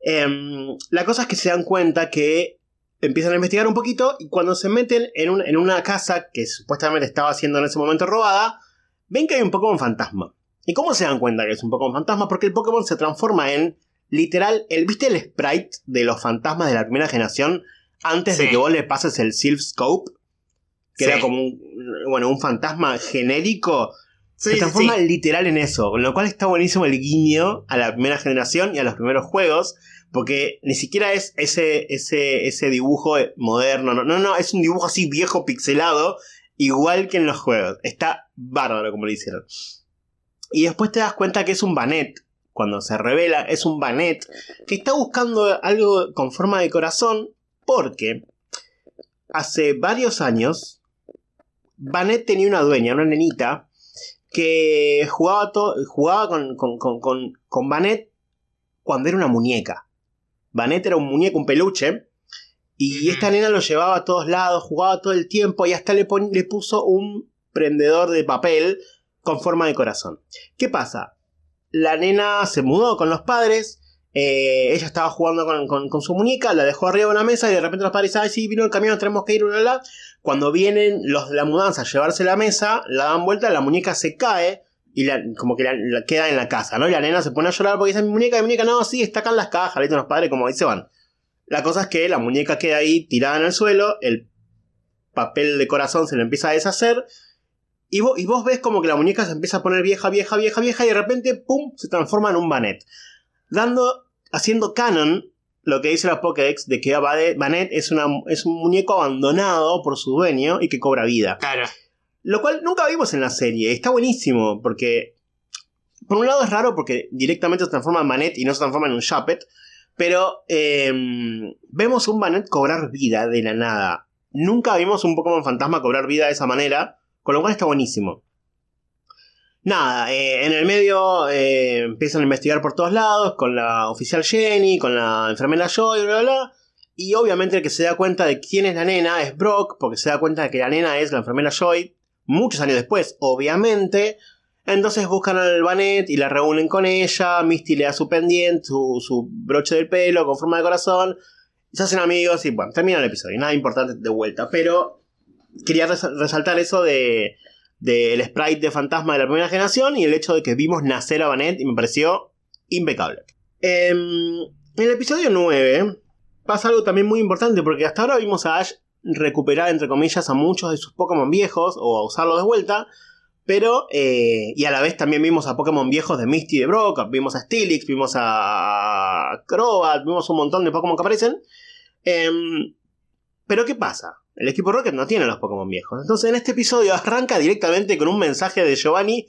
Em, la cosa es que se dan cuenta que empiezan a investigar un poquito y cuando se meten en, una casa que supuestamente estaba siendo en ese momento robada, ven que hay un Pokémon fantasma. ¿Y cómo se dan cuenta que es un Pokémon fantasma? Porque el Pokémon se transforma en literal, el, ¿viste el sprite de los fantasmas de la primera generación antes de que vos le pases el Silph Scope? Que era como un, bueno, un fantasma genérico. Se transforma literal en eso, con lo cual está buenísimo el guiño a la primera generación y a los primeros juegos. Porque ni siquiera es ese, ese, ese dibujo moderno. No, no, no, es un dibujo así viejo, pixelado. Igual que en los juegos. Está bárbaro como lo hicieron. Y después te das cuenta que es un Banet. Cuando se revela, es un Banet. Que está buscando algo con forma de corazón. Porque hace varios años. Banet tenía una dueña, una nenita. Que jugaba, to- jugaba con, con, con, con, Vanette cuando era una muñeca. Vanette era un muñeco, un peluche. Y esta nena lo llevaba a todos lados, jugaba todo el tiempo y hasta le, pon- le puso un prendedor de papel con forma de corazón. ¿Qué pasa? La nena se mudó con los padres. Eh, ella estaba jugando con, con- su muñeca, la dejó arriba de una mesa y de repente los padres dicen, ay, sí, vino el camión, tenemos que ir, bla, bla, bla". Cuando vienen los de la mudanza a llevarse la mesa, la dan vuelta, la muñeca se cae y la- como que la, queda en la casa, ¿no? Y la nena se pone a llorar porque dice, mi muñeca, mi muñeca, no, sí, está acá en las cajas, le los padres, como ahí se van. La cosa es que la muñeca queda ahí tirada en el suelo, el papel de corazón se le empieza a deshacer. Y y vos ves como que la muñeca se empieza a poner vieja, vieja, vieja, vieja, y de repente, ¡pum! se transforma en un Banet. Dando, haciendo canon lo que dice la Pokédex de que Banet es, una, es un muñeco abandonado por su dueño y que cobra vida. Claro. Lo cual nunca vimos en la serie. Está buenísimo porque. Por un lado es raro porque directamente se transforma en Banet y no se transforma en un Chappet. Pero eh, vemos un Banet cobrar vida de la nada. Nunca vimos un Pokémon fantasma cobrar vida de esa manera. Con lo cual está buenísimo. Nada, eh, en el medio eh, empiezan a investigar por todos lados. Con la oficial Jenny, con la enfermera Joy, bla, bla, bla. Y obviamente el que se da cuenta de quién es la nena es Brock, porque se da cuenta de que la nena es la enfermera Joy, muchos años después, obviamente. Entonces buscan al Banet y la reúnen con ella. Misty le da su pendiente, su, su broche del pelo con forma de corazón. Se hacen amigos y bueno, termina el episodio. Nada importante de vuelta. Pero quería res- resaltar eso de del sprite de fantasma de la primera generación y el hecho de que vimos nacer a Banet y me pareció impecable. Em, en el episodio 9 pasa algo también muy importante porque hasta ahora vimos a Ash recuperar entre comillas a muchos de sus Pokémon viejos o a usarlos de vuelta. Pero, eh, y a la vez también vimos a Pokémon viejos de Misty y de Brock, vimos a Steelix, vimos a Crobat, vimos un montón de Pokémon que aparecen. Em, pero ¿qué pasa? El equipo Rocket no tiene los Pokémon viejos. Entonces en este episodio arranca directamente con un mensaje de Giovanni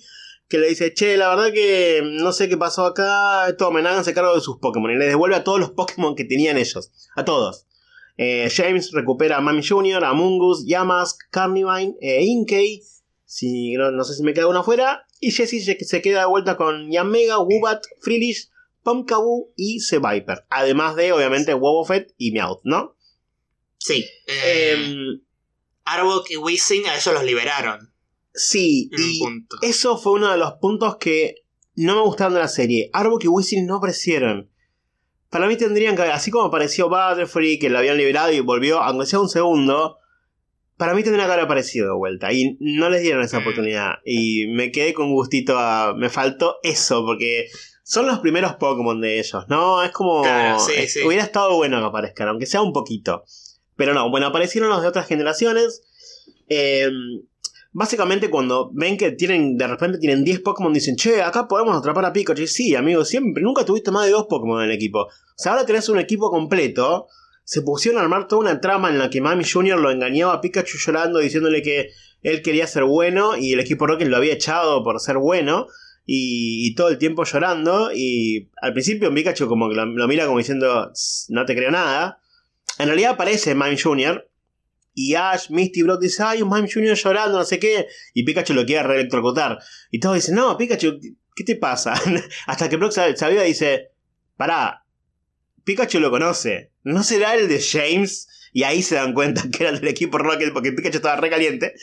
que le dice, che, la verdad que no sé qué pasó acá, tomen, háganse cargo de sus Pokémon. Y le devuelve a todos los Pokémon que tenían ellos. A todos. Eh, James recupera a Mami Jr., a Mungus, Yamask, Carnivine, e Inkey. Si, no, no sé si me queda uno afuera. Y Jessie se, queda de vuelta con Yanmega, Wubat, Freelish, Pumpkaboo y Seviper. Además de, obviamente, Wobbuffet y Meowth, ¿no? Sí. eh, Em, Arbok y Weezing a ellos los liberaron. sí, y punto. eso fue uno de los puntos que no me gustaron de la serie. Arbok y Weezing no aparecieron. Para mí tendrían que, así como apareció Butterfree, que lo habían liberado y volvió, aunque sea un segundo, para mí tendría que haber aparecido de vuelta. Y no les dieron esa Mm. oportunidad. Y me quedé con gustito a... Me faltó eso, porque son los primeros Pokémon de ellos, ¿no? Es como... Claro, sí, es- sí. Hubiera estado bueno que aparezcan, aunque sea un poquito. Pero no, bueno, aparecieron los de otras generaciones. Eh, básicamente cuando ven que tienen de repente tienen 10 Pokémon dicen, che, acá podemos atrapar a Pikachu. Sí, amigo, siempre, nunca tuviste más de dos Pokémon en el equipo. O sea, ahora tenés un equipo completo. Se pusieron a armar toda una trama en la que Mami Jr. lo engañaba a Pikachu llorando, diciéndole que él quería ser bueno y el equipo Rocket lo había echado por ser bueno. Y, todo el tiempo llorando. Y al principio Pikachu como que lo, lo mira como diciendo, "Tss, no te creo nada. En realidad aparece Mime Jr. Y Ash, Misty Brock dicen, ay, un Mime Jr. llorando, no sé qué. Y Pikachu lo quiere reelectrocutar. Y todos dicen, no, Pikachu, ¿qué te pasa? Hasta que Brock se dice, pará, Pikachu lo conoce. ¿No será el de James? Y ahí se dan cuenta que era el del equipo Rocket porque Pikachu estaba recaliente.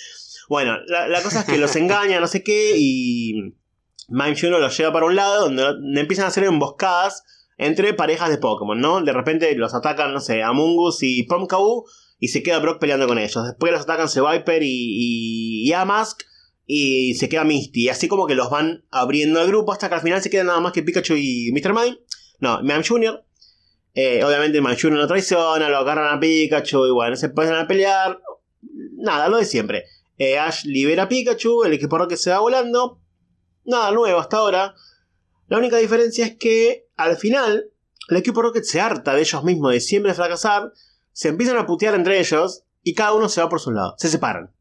Bueno, la, la cosa es que los engaña, no sé qué, y Mime Jr. los lleva para un lado donde empiezan a hacer emboscadas entre parejas de Pokémon, ¿no? De repente los atacan, no sé, Amungus y Pumpkaboo y se queda Brock peleando con ellos. Después los atacan Seviper y, y, y Amask y se queda Misty. Y así como que los van abriendo el grupo hasta que al final se quedan nada más que Pikachu y Mr. Mime. No, Mime Jr. Eh, obviamente Mime Jr. no traiciona, lo agarran a Pikachu y bueno, se ponen a pelear. Nada, lo de siempre. Eh, Ash libera a Pikachu, el equipo Rocket se va volando. Nada nuevo hasta ahora. La única diferencia es que al final el equipo Rocket se harta de ellos mismos de siempre fracasar, se empiezan a putear entre ellos y cada uno se va por su lado. Se separan.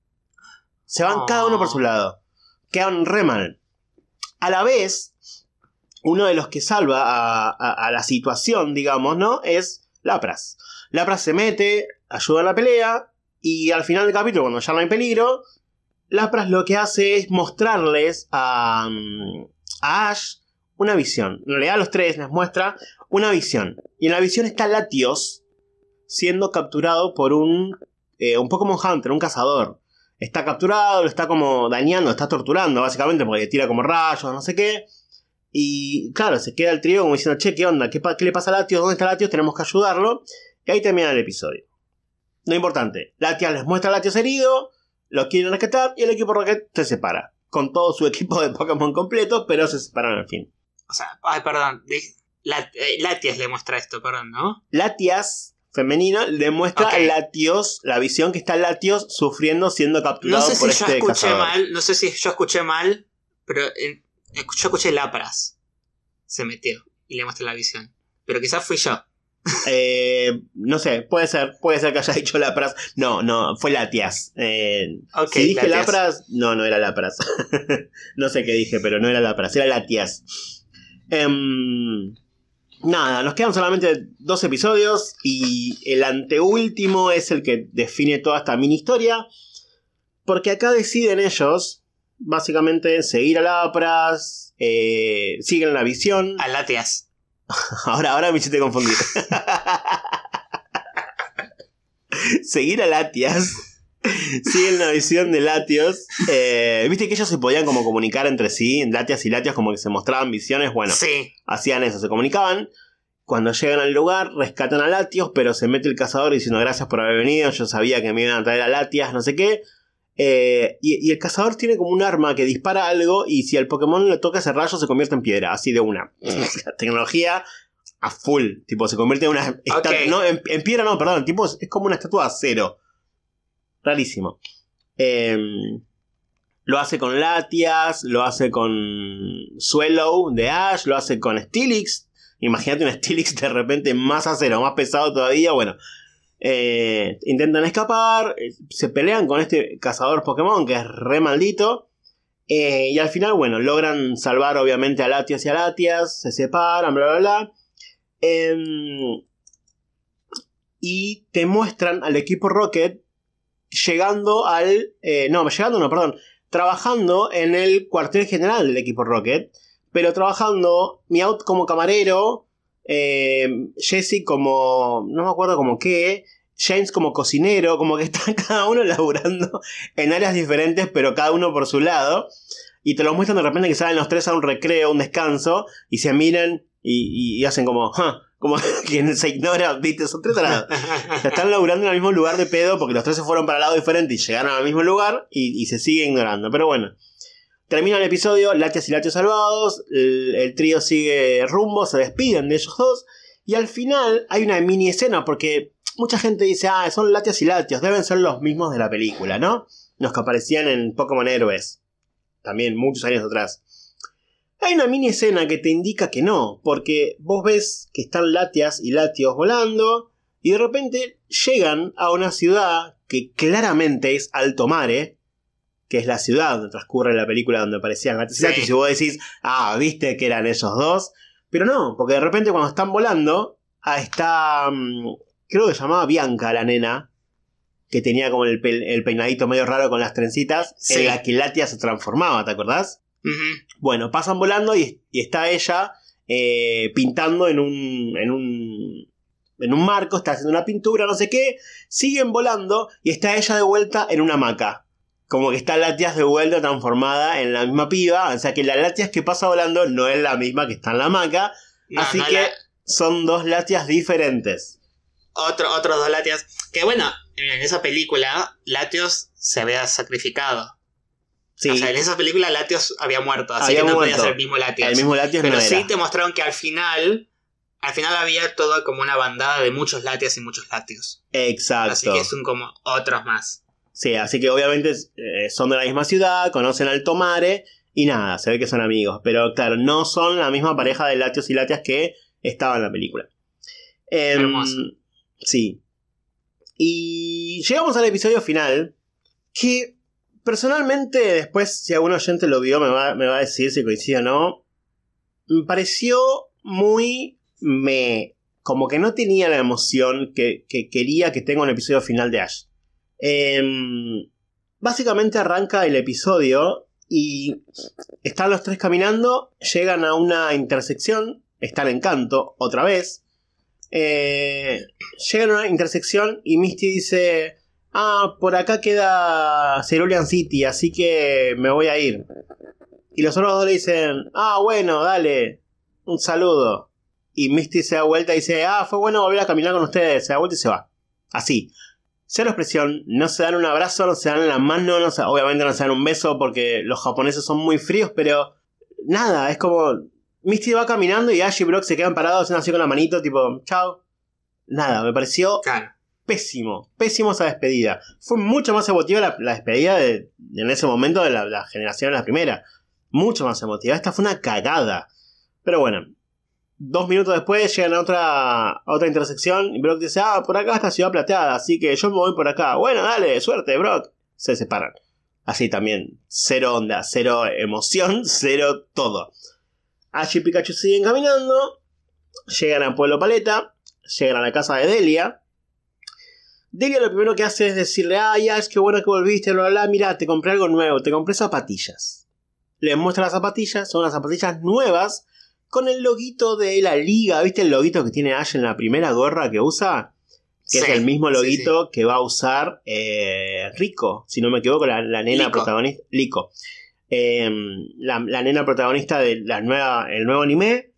Se van Oh. cada uno por su lado. Quedan re mal. A la vez, uno de los que salva a, a- a la situación, digamos, ¿no? Es Lapras. Lapras se mete, ayuda a la pelea y al final del capítulo, cuando ya no hay peligro, Lapras lo que hace es mostrarles a, mm, a Ash una visión. En realidad a los tres les muestra una visión. Y en la visión está Latios siendo capturado por un, eh, un Pokémon Hunter, un cazador. Está capturado, lo está como dañando, está torturando básicamente porque le tira como rayos, no sé qué. Y claro, se queda el trío como diciendo, che, ¿qué onda? ¿Qué, qué le pasa a Latios? ¿Dónde está Latios? Tenemos que ayudarlo. Y ahí termina el episodio. Lo importante, Latias les muestra a Latios herido, lo quieren rescatar y el equipo Rocket se separa. Con todo su equipo de Pokémon completo, pero se separan al fin. O sea, ay, perdón. Lat- eh, Latias le muestra esto, perdón, ¿no? Latias femenino le muestra a Latios la visión que está Latios sufriendo siendo No capturado sé por si yo este escuché cazador. mal, no sé si yo escuché mal, pero eh, yo escuché Lapras. Se metió y le muestra la visión. Pero quizás fui yo. Eh, no sé, puede ser, puede ser que haya dicho Lapras. No, no, fue Latias. Eh, si dije Latias. Lapras, no, no era Lapras. no sé qué dije, pero no era Lapras, era Latias. Em, nada, nos quedan solamente dos episodios y el anteúltimo es el que define toda esta mini historia. Porque acá deciden ellos, básicamente, seguir a Lapras, eh, siguen la visión. A Latias. Ahora, ahora me hiciste confundir. Seguir a Latias. Siguen la visión de Latios. Eh, Viste que ellos se podían como comunicar entre sí. Latias y Latias como que se mostraban visiones. Bueno, Sí. hacían eso, se comunicaban. Cuando llegan al lugar, rescatan a Latios, pero se mete el cazador diciendo gracias por haber venido, yo sabía que me iban a traer a Latias, no sé qué. Eh, y, y el cazador tiene como un arma que dispara algo y si al Pokémon le toca ese rayo se convierte en piedra, así de una. Tecnología a full, tipo se convierte en una... esta- Ok. no, en, en piedra no, perdón, tipo es, es como una estatua de acero. Rarísimo. Em, lo hace con Latias, lo hace con Swallow de Ash, lo hace con Steelix. Imagínate un Steelix de repente más acero, más pesado todavía. Bueno, eh, intentan escapar, eh, se pelean con este cazador Pokémon que es re maldito. eh, y al final, bueno, logran salvar obviamente a Latias y a Latias, se separan, bla, bla, bla. Em, y te muestran al equipo Rocket llegando al... eh, no, llegando no, perdón. Trabajando en el cuartel general del equipo Rocket. Pero trabajando Meowth como camarero. eh, Jesse como... No me acuerdo como qué. James como cocinero. Como que están cada uno laburando en áreas diferentes. Pero cada uno por su lado. Y te lo muestran de repente que salen los tres a un recreo, un descanso. Y se miran y hacen como... "Huh", como quien se ignora, viste, son tres tarados. Están laburando en el mismo lugar de pedo porque los tres se fueron para el lado diferente y llegaron al mismo lugar y, y se sigue ignorando. Pero bueno, termina el episodio, Latias y Latios salvados, el, el trío sigue rumbo, se despiden de ellos dos y al final hay una mini escena porque mucha gente dice, ah, son Latias y Latios, deben ser los mismos de la película, ¿no? Los que aparecían en Pokémon Héroes, también muchos años atrás. Hay una mini escena que te indica que no, porque vos ves que están Latias y Latios volando, y de repente llegan a una ciudad que claramente es Alto Mare, que es la ciudad donde transcurre la película donde aparecían Latios y. Latios, y vos decís, ah, viste que eran ellos dos. Pero no, porque de repente cuando están volando, ah, está, mm, creo que se llamaba Bianca la nena, que tenía como el, peinadito medio raro con las trencitas, Sí. en la que Latia se transformaba, ¿te acordás? Bueno, pasan volando y, y está ella eh, pintando en un, en un. En un marco, está haciendo una pintura, no sé qué. Siguen volando y está ella de vuelta en una hamaca. Como que está Latias de vuelta transformada en la misma piba. O sea que la Latias que pasa volando no es la misma que está en la hamaca. No, así no que la- son dos Latias diferentes. otro, otros dos Latias. Que bueno, en esa película, Latios se había sacrificado. Sí, O sea, en esa película Latios había muerto, así Había que no podía muerto. ser el mismo Latios. el mismo Latias Pero no sí era. te mostraron que al final, al final había todo como una bandada de muchos Latias y muchos Latios. Exacto. Así que son como otros más. Sí, así que obviamente eh, son de la misma ciudad, conocen al Tomare y nada, se ve que son amigos. Pero claro, no son la misma pareja de Latios y Latias que estaba en la película. Em, Hermoso. Sí. Y llegamos al episodio final, que personalmente después, si algún oyente lo vio, me va, me va a decir si coincide o no. Me pareció muy me... Como que no tenía la emoción que, que quería que tenga un episodio final de Ash. Em, básicamente arranca el episodio y están los tres caminando, llegan a una intersección, están en canto, otra vez. Eh, llegan a una intersección y Misty dice, ah, por acá queda Cerulean City, así que me voy a ir. Y los otros dos le dicen, ah, bueno, dale, un saludo. Y Misty se da vuelta y dice, ah, fue bueno volver a caminar con ustedes, se da vuelta y se va. Así. Cero expresión, no se dan un abrazo, no se dan la mano, no se, obviamente no se dan un beso porque los japoneses son muy fríos, pero nada, es como Misty va caminando y Ash y Brock se quedan parados haciendo así con la manito, tipo, chao. Nada, me pareció pésimo, pésimo esa despedida. Fue mucho más emotiva la, despedida de, en ese momento de la, la generación de la primera. Mucho más emotiva. Esta fue una cagada. Pero bueno, Dos minutos después llegan a otra, otra intersección y Brock dice, ah, por acá está Ciudad Plateada, así que yo me voy por acá. Bueno, dale, suerte, Brock. Se separan. Así también, cero onda, cero emoción, cero todo. Ash y Pikachu siguen caminando, llegan a Pueblo Paleta, llegan a la casa de Delia. Delia lo primero que hace es decirle, ay Ash, qué bueno que volviste, bla, bla, mira, te compré algo nuevo, te compré zapatillas. Le muestra las zapatillas, son las zapatillas nuevas con el loguito de la liga. ¿Viste el loguito que tiene Ash en la primera gorra que usa? Que es el mismo loguito que va a usar eh, Rico, si no me equivoco, la, nena protagonista. Lico. Em, la, nena protagonista del nueva, el nuevo anime.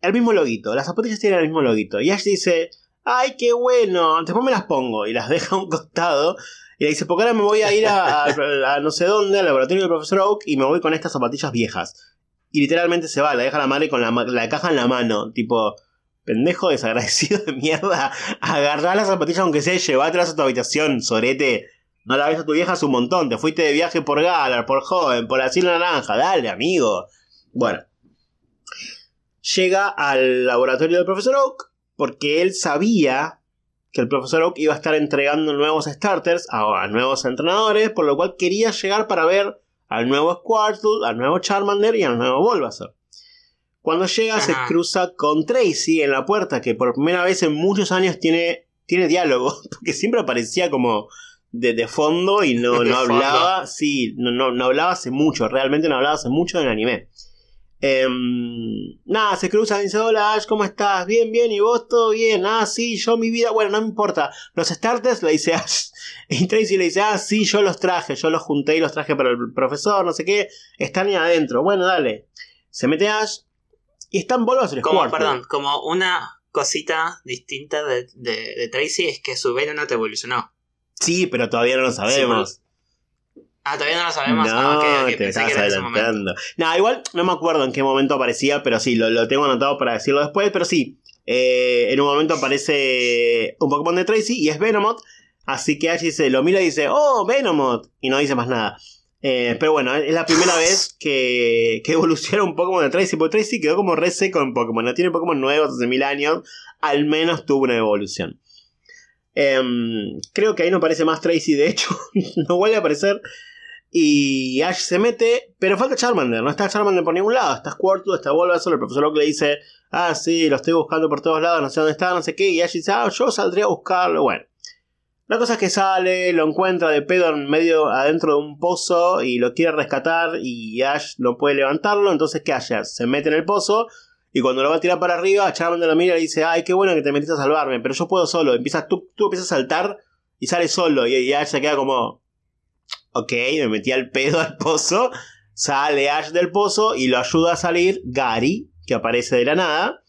El mismo loguito. Las zapatillas tienen el mismo loguito. Y Ash dice: ¡Ay, qué bueno! Después me las pongo. Y las deja a un costado. Y le dice: Porque ahora me voy a ir a, no sé dónde, al laboratorio del profesor Oak. Y me voy con estas zapatillas viejas. Y literalmente se va, la deja la madre con la, caja en la mano. Tipo, pendejo desagradecido de mierda. Agarrá las zapatillas aunque sea, llevátelas a tu habitación, sorete. No la ves a tu vieja un montón. Te fuiste de viaje por Galar, por Joven, por la Isla Naranja. Dale, amigo. Bueno. Llega al laboratorio del profesor Oak porque él sabía que el profesor Oak iba a estar entregando nuevos starters a nuevos entrenadores, por lo cual quería llegar para ver al nuevo Squirtle, al nuevo Charmander y al nuevo Bulbasaur. Cuando llega se cruza con Tracy en la puerta, que por primera vez en muchos años tiene, tiene diálogo, porque siempre aparecía como de, fondo y no, no hablaba, sí, no, no, no, hablaba hace mucho, realmente no hablaba hace mucho en el anime. Em, nada, se cruza y dice, hola Ash, ¿cómo estás? Bien, bien, ¿y vos todo bien? Ah, sí, yo mi vida, bueno, no me importa. Los starters le dice Ash. Y Tracy le dice, ah, sí, yo los traje, yo los junté y los traje para el profesor, no sé qué. Están ahí adentro. Bueno, dale. Se mete Ash y están bolos el Como, perdón, como una cosita distinta de, de, Tracy es que su vena no te evolucionó. Sí, pero todavía no lo sabemos. Ah, todavía no lo sabemos. No, ah, te estás adelantando. Igual no me acuerdo en qué momento aparecía, pero sí, lo, tengo anotado para decirlo después. Pero sí, eh, en un momento aparece un Pokémon de Tracy y es Venomoth. Así que Ash se lo mira y dice, oh, Venomoth. Y no dice más nada. Eh, pero bueno, es la primera vez que, que evoluciona un Pokémon de Tracy. Porque Tracy quedó como re seco en Pokémon. No tiene Pokémon nuevos hace mil años. Al menos tuvo una evolución. Em, creo que ahí no aparece más Tracy, de hecho. no vuelve a aparecer. Y Ash se mete, pero falta Charmander, no está Charmander por ningún lado, está Squirtle, está Bulbasaur, el profesor Oak le dice, ah, sí, lo estoy buscando por todos lados, no sé dónde está, no sé qué, y Ash dice, ah, yo saldría a buscarlo, bueno. La cosa es que sale, lo encuentra de pedo en medio adentro de un pozo y lo quiere rescatar y Ash no puede levantarlo, entonces ¿qué hace? Se mete en el pozo y cuando lo va a tirar para arriba, Charmander lo mira y dice, ay, qué bueno que te metiste a salvarme, pero yo puedo solo, empiezas, tú, tú empiezas a saltar y sale solo y Ash se queda como, Ok, me metí al pedo al pozo. Sale Ash del pozo y lo ayuda a salir Gary, que aparece de la nada.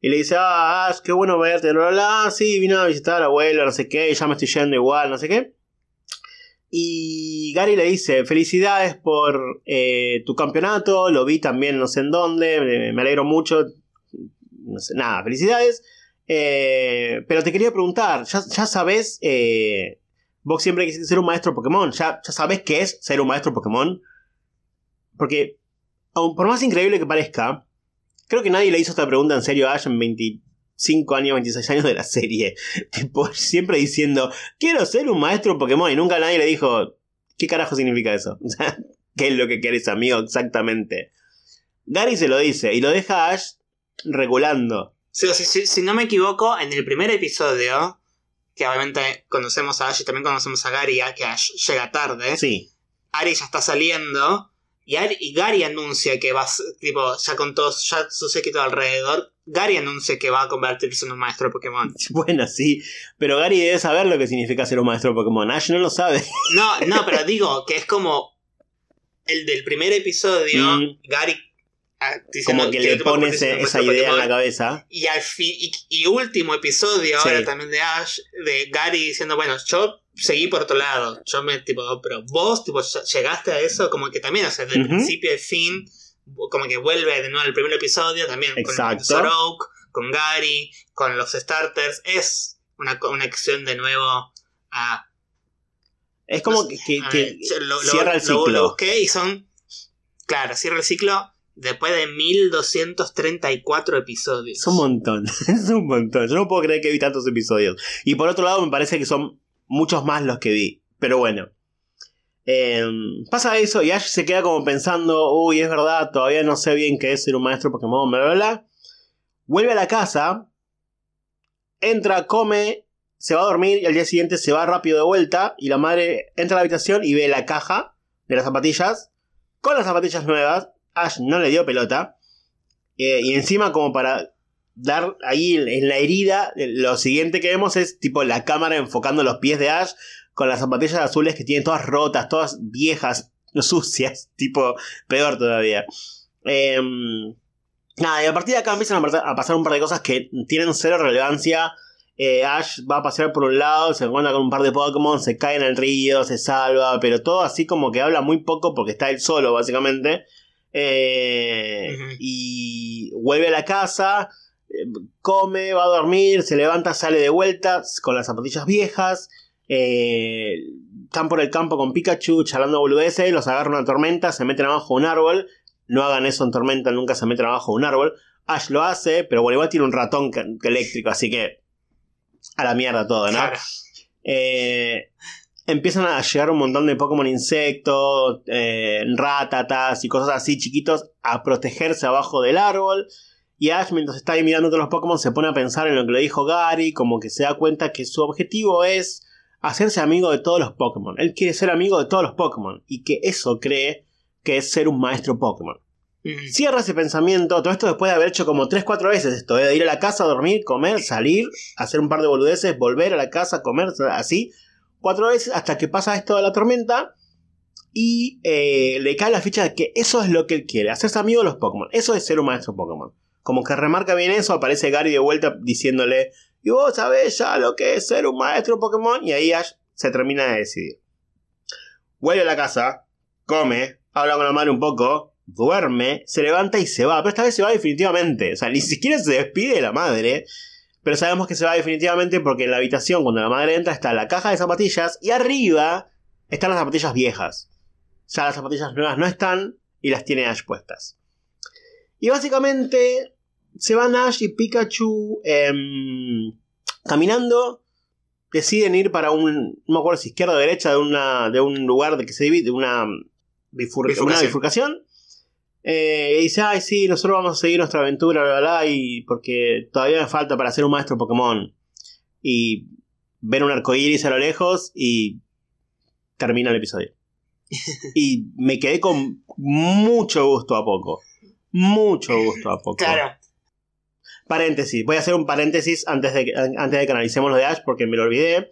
Y le dice, ah, Ash, qué bueno verte, bla, bla, sí, vino a visitar al abuelo, no sé qué, ya me estoy yendo igual, no sé qué. Y Gary le dice, felicidades por eh, tu campeonato, lo vi también no sé en dónde, me, alegro mucho. No sé, nada, felicidades. Eh, pero te quería preguntar, ¿ya, ya sabes eh, vos siempre quisiste ser un maestro Pokémon. Ya, ya sabes qué es ser un maestro Pokémon. Porque, por más increíble que parezca, creo que nadie le hizo esta pregunta en serio a Ash en 25 años, 26 años de la serie. Tipo, siempre diciendo, quiero ser un maestro Pokémon. Y nunca nadie le dijo, ¿qué carajo significa eso? ¿Qué es lo que querés, amigo? Exactamente. Gary se lo dice y lo deja a Ash regulando. si no me equivoco, en el primer episodio que obviamente conocemos a Ash y también conocemos a Gary, ya que Ash llega tarde. Sí. Ari ya está saliendo. Y, Ari- y Gary anuncia que va, tipo, ya con todos, ya su séquito alrededor, Gary anuncia que va a convertirse en un maestro Pokémon. Bueno, sí. Pero Gary debe saber lo que significa ser un maestro Pokémon. Ash no lo sabe. No, no, pero digo que es como el del primer episodio, Mm. Gary Como que que le va a pone convertirse en ese- un esa idea en la cabeza. Y al fin, y, y último episodio Sí. ahora también de Ash, de Gary diciendo, bueno, yo seguí por otro lado. Yo me, tipo, pero vos, tipo, ll- llegaste a eso, como que también, o sea, desde el Ujú. principio al fin, como que vuelve de nuevo al primer episodio, también con Exacto. profesor Oak, con Gary, con los starters. Es una conexión de nuevo a. Es como no que, sé, que- ver, lo- lo- cierra el lo- Lo, ciclo. busqué y son. Claro, cierra el ciclo después de 1234 episodios. Es un montón, es un montón. Yo no puedo creer que vi tantos episodios. Y por otro lado, me parece que son muchos más los que vi. Pero bueno. Eh, pasa eso y Ash se queda como pensando, uy, es verdad, todavía no sé bien qué es ser un maestro Pokémon, bla, bla, bla. Vuelve a la casa, entra, come, se va a dormir y al día siguiente se va rápido de vuelta y la madre entra a la habitación y ve la caja de las zapatillas con las zapatillas nuevas. Ash no le dio pelota. Eh, y encima como para dar ahí en- la herida, eh, lo siguiente que vemos es tipo la cámara enfocando los pies de Ash con las zapatillas azules que tienen todas rotas, todas viejas, sucias, tipo peor todavía. Em, nada, y a partir de acá empiezan a pasar un par de cosas que tienen cero relevancia. Eh, Ash va a pasear por un lado, se encuentra con un par de Pokémon, se cae en el río, se salva, pero todo así como que habla muy poco porque está él solo, básicamente. Eh. Y vuelve a la casa, eh, come, va a dormir, se levanta, sale de vuelta con las zapatillas viejas. eh, están por el campo con Pikachu charlando boludeces, los agarra una tormenta, se meten abajo de un árbol. No hagan eso en tormenta, nunca se meten abajo de un árbol. Ash lo hace, pero bueno, igual tiene un ratón eléctrico, así que a la mierda todo, ¿no? Claro. Eh, empiezan a llegar un montón de Pokémon insectos, eh, ratatas y cosas así chiquitos a protegerse abajo del árbol. Y Ash, mientras está ahí mirando todos los Pokémon, se pone a pensar en lo que le dijo Gary, como que se da cuenta que su objetivo es hacerse amigo de todos los Pokémon. Él quiere ser amigo de todos los Pokémon y que eso cree que es ser un maestro Pokémon. Ujú. Cierra ese pensamiento, todo esto después de haber hecho como 3-4 veces esto, ¿eh? de ir a la casa, dormir, comer, salir, hacer un par de boludeces, volver a la casa, comer, así, cuatro veces hasta que pasa esto de la tormenta y eh, le cae la ficha de que eso es lo que él quiere, hacerse amigo de los Pokémon, eso es ser un maestro Pokémon. Como que remarca bien eso, aparece Gary de vuelta diciéndole, y vos sabés ya lo que es ser un maestro Pokémon, y ahí Ash se termina de decidir. Vuelve a la casa, come, habla con la madre un poco, duerme, se levanta y se va. Pero esta vez se va definitivamente. O sea, ni siquiera se despide de la madre. Pero sabemos que se va definitivamente porque en la habitación, cuando la madre entra, está la caja de zapatillas y arriba están las zapatillas viejas. Ya las zapatillas nuevas no están y las tiene Ash puestas. Y básicamente se van Ash y Pikachu em, caminando. Deciden ir para un. No me acuerdo si izquierda o derecha de, una, de un lugar de que se divide. De una bifur- Bifurcación. una bifurcación. Eh, y dice, ay, sí, nosotros vamos a seguir nuestra aventura, bla, bla, bla, y porque todavía me falta para ser un maestro Pokémon. Y ver un arcoíris a lo lejos y termina el episodio. y me quedé con mucho gusto a poco. Mucho gusto a poco. Claro. Paréntesis, voy a hacer un paréntesis antes de antes de que analicemos lo de Ash porque me lo olvidé.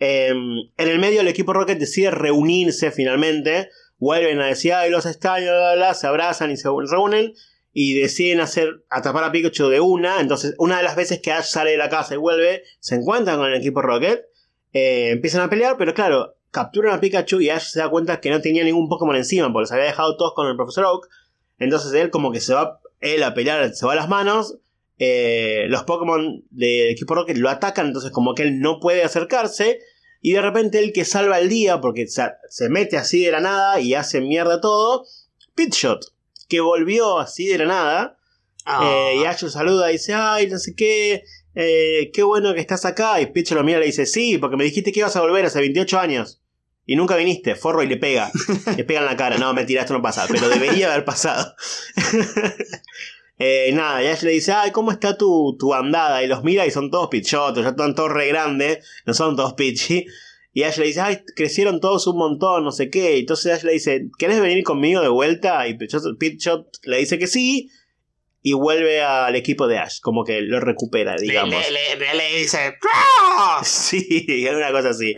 Eh, en el medio el equipo Rocket decide reunirse finalmente. Vuelven a decir, ay, los extraño, bla, bla, bla", se abrazan y se reúnen. Y deciden hacer, atrapar a Pikachu de una. Entonces, una de las veces que Ash sale de la casa y vuelve, se encuentran con el equipo Rocket. eh, empiezan a pelear, pero claro, capturan a Pikachu y Ash se da cuenta que no tenía ningún Pokémon encima, porque los había dejado todos con el Profesor Oak. Entonces él como que se va, él a pelear, se va a las manos. eh, los Pokémon del equipo Rocket lo atacan, entonces como que él no puede acercarse. Y de repente él que salva el día, porque se, se mete así de la nada y hace mierda todo. Pitshot, que volvió así de la nada. Ah, Eh, y Ash lo saluda y dice, ay, no sé qué, eh, qué bueno que estás acá. Y Pitch lo mira y le dice, sí, porque me dijiste que ibas a volver hace 28 años. Y nunca viniste, forro y le pega. le pega en la cara. No, mentira, esto no pasa, pero debería haber pasado. Eh, nada, y Ash le dice, ay, ¿cómo está tu, tu bandada? Y los mira y son todos pichotos, ya están todos re grandes, no son todos pichi. Y Ash le dice, ay, crecieron todos un montón, no sé qué. Y entonces Ash le dice, ¿querés venir conmigo de vuelta? Y Pitchot le dice que sí. Y vuelve al equipo de Ash, como que lo recupera, digamos. Le, le, le dice, Sí, es una cosa así.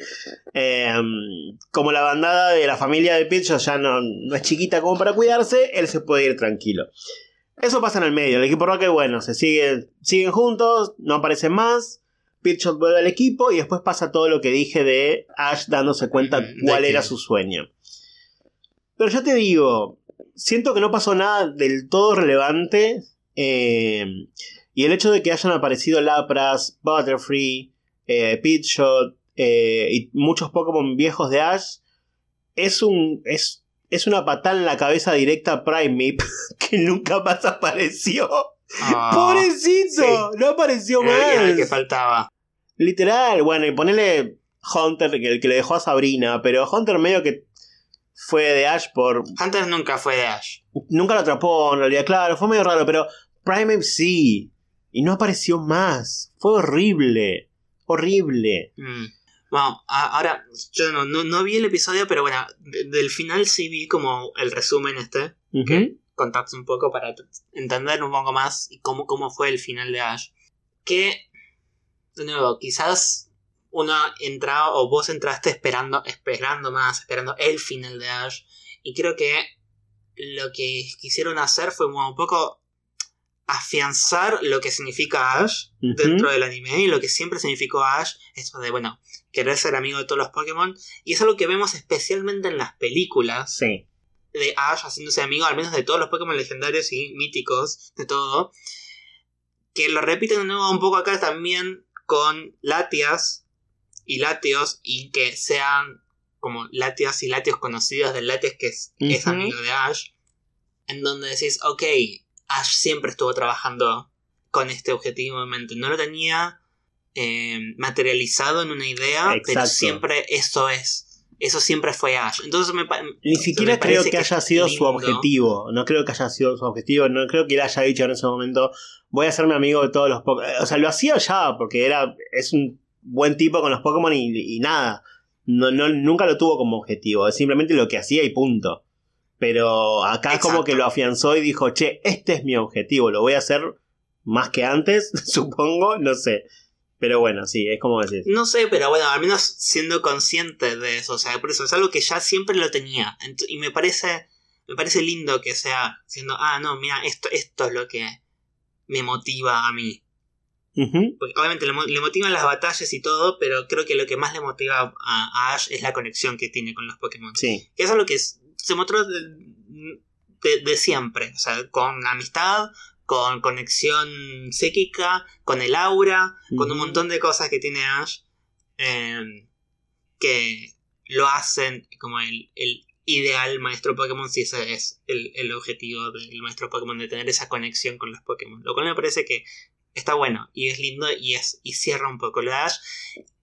Em, como la bandada de la familia de Pitchot ya no, no es chiquita como para cuidarse, él se puede ir tranquilo. Eso pasa en el medio. El equipo Rocket, bueno, se sigue, siguen juntos, no aparecen más. Pitchot vuelve al equipo y después pasa todo lo que dije de Ash dándose cuenta cuál era su sueño. Pero ya te digo, siento que no pasó nada del todo relevante. Eh, y el hecho de que hayan aparecido Lapras, Butterfree, eh, Pitchot eh, y muchos Pokémon viejos de Ash es un. es, es una patada en la cabeza directa a Primeape que nunca más apareció. Ah, ¡Pobrecito! No apareció Era el más. que faltaba. Literal, bueno, y ponele Hunter, que el que le dejó a Sabrina, pero Hunter medio que fue de Ash por... Hunter nunca fue de Ash. Nunca lo atrapó, en realidad, claro, fue medio raro, pero Primeape sí. Y no apareció más. Fue horrible. Horrible. Mm. Bueno, a- ahora, yo no, no, no vi el episodio, pero bueno, de- del final sí vi como el resumen este. Ujú. Contarte un poco para entender un poco más y cómo, cómo fue el final de Ash. Que, de nuevo, quizás uno entraba o vos entraste esperando, esperando más, esperando el final de Ash. Y creo que lo que quisieron hacer fue un poco afianzar lo que significa Ash dentro del anime y lo que siempre significó Ash, esto de, bueno, querer ser amigo de todos los Pokémon. Y es algo que vemos especialmente en las películas Sí. de Ash haciéndose amigo, al menos de todos los Pokémon legendarios y míticos, de todo. Que lo repiten de nuevo un poco acá también con Latias y Latios y que sean como Latias y Latios conocidos de Latias que es, es amigo de Ash. En donde decís, ok, Ash siempre estuvo trabajando con este objetivo en mente. No lo tenía eh, materializado en una idea, pero siempre eso es. Eso siempre fue Ash. Entonces me, Ni siquiera me creo que haya sido su objetivo. No creo que haya sido su objetivo. No creo que él haya dicho en ese momento, voy a hacerme amigo de todos los Pokémon. O sea, lo hacía ya, porque era, es un buen tipo con los Pokémon y, y nada. No, no, nunca lo tuvo como objetivo. Es simplemente lo que hacía y punto. Pero acá como Exacto. que lo afianzó y dijo, che, este es mi objetivo. Lo voy a hacer más que antes, supongo. No sé. Pero bueno, sí, es como decir. No sé, pero bueno, al menos siendo consciente de eso, o sea, por eso es algo que ya siempre lo tenía. Y me parece, me parece lindo que sea siendo, ah, no, mira, esto, esto es lo que me motiva a mí. Porque obviamente le, le motivan las batallas y todo, pero creo que lo que más le motiva a, a Ash es la conexión que tiene con los Pokémon. Sí. Que es algo que es- se mostró de, de- de siempre, o sea, con amistad, con conexión psíquica, con el aura, con un montón de cosas que tiene Ash eh, que lo hacen como el, el ideal maestro Pokémon si ese es el, el objetivo del maestro Pokémon de tener esa conexión con los Pokémon lo cual me parece que está bueno y es lindo y es y cierra un poco lo de Ash.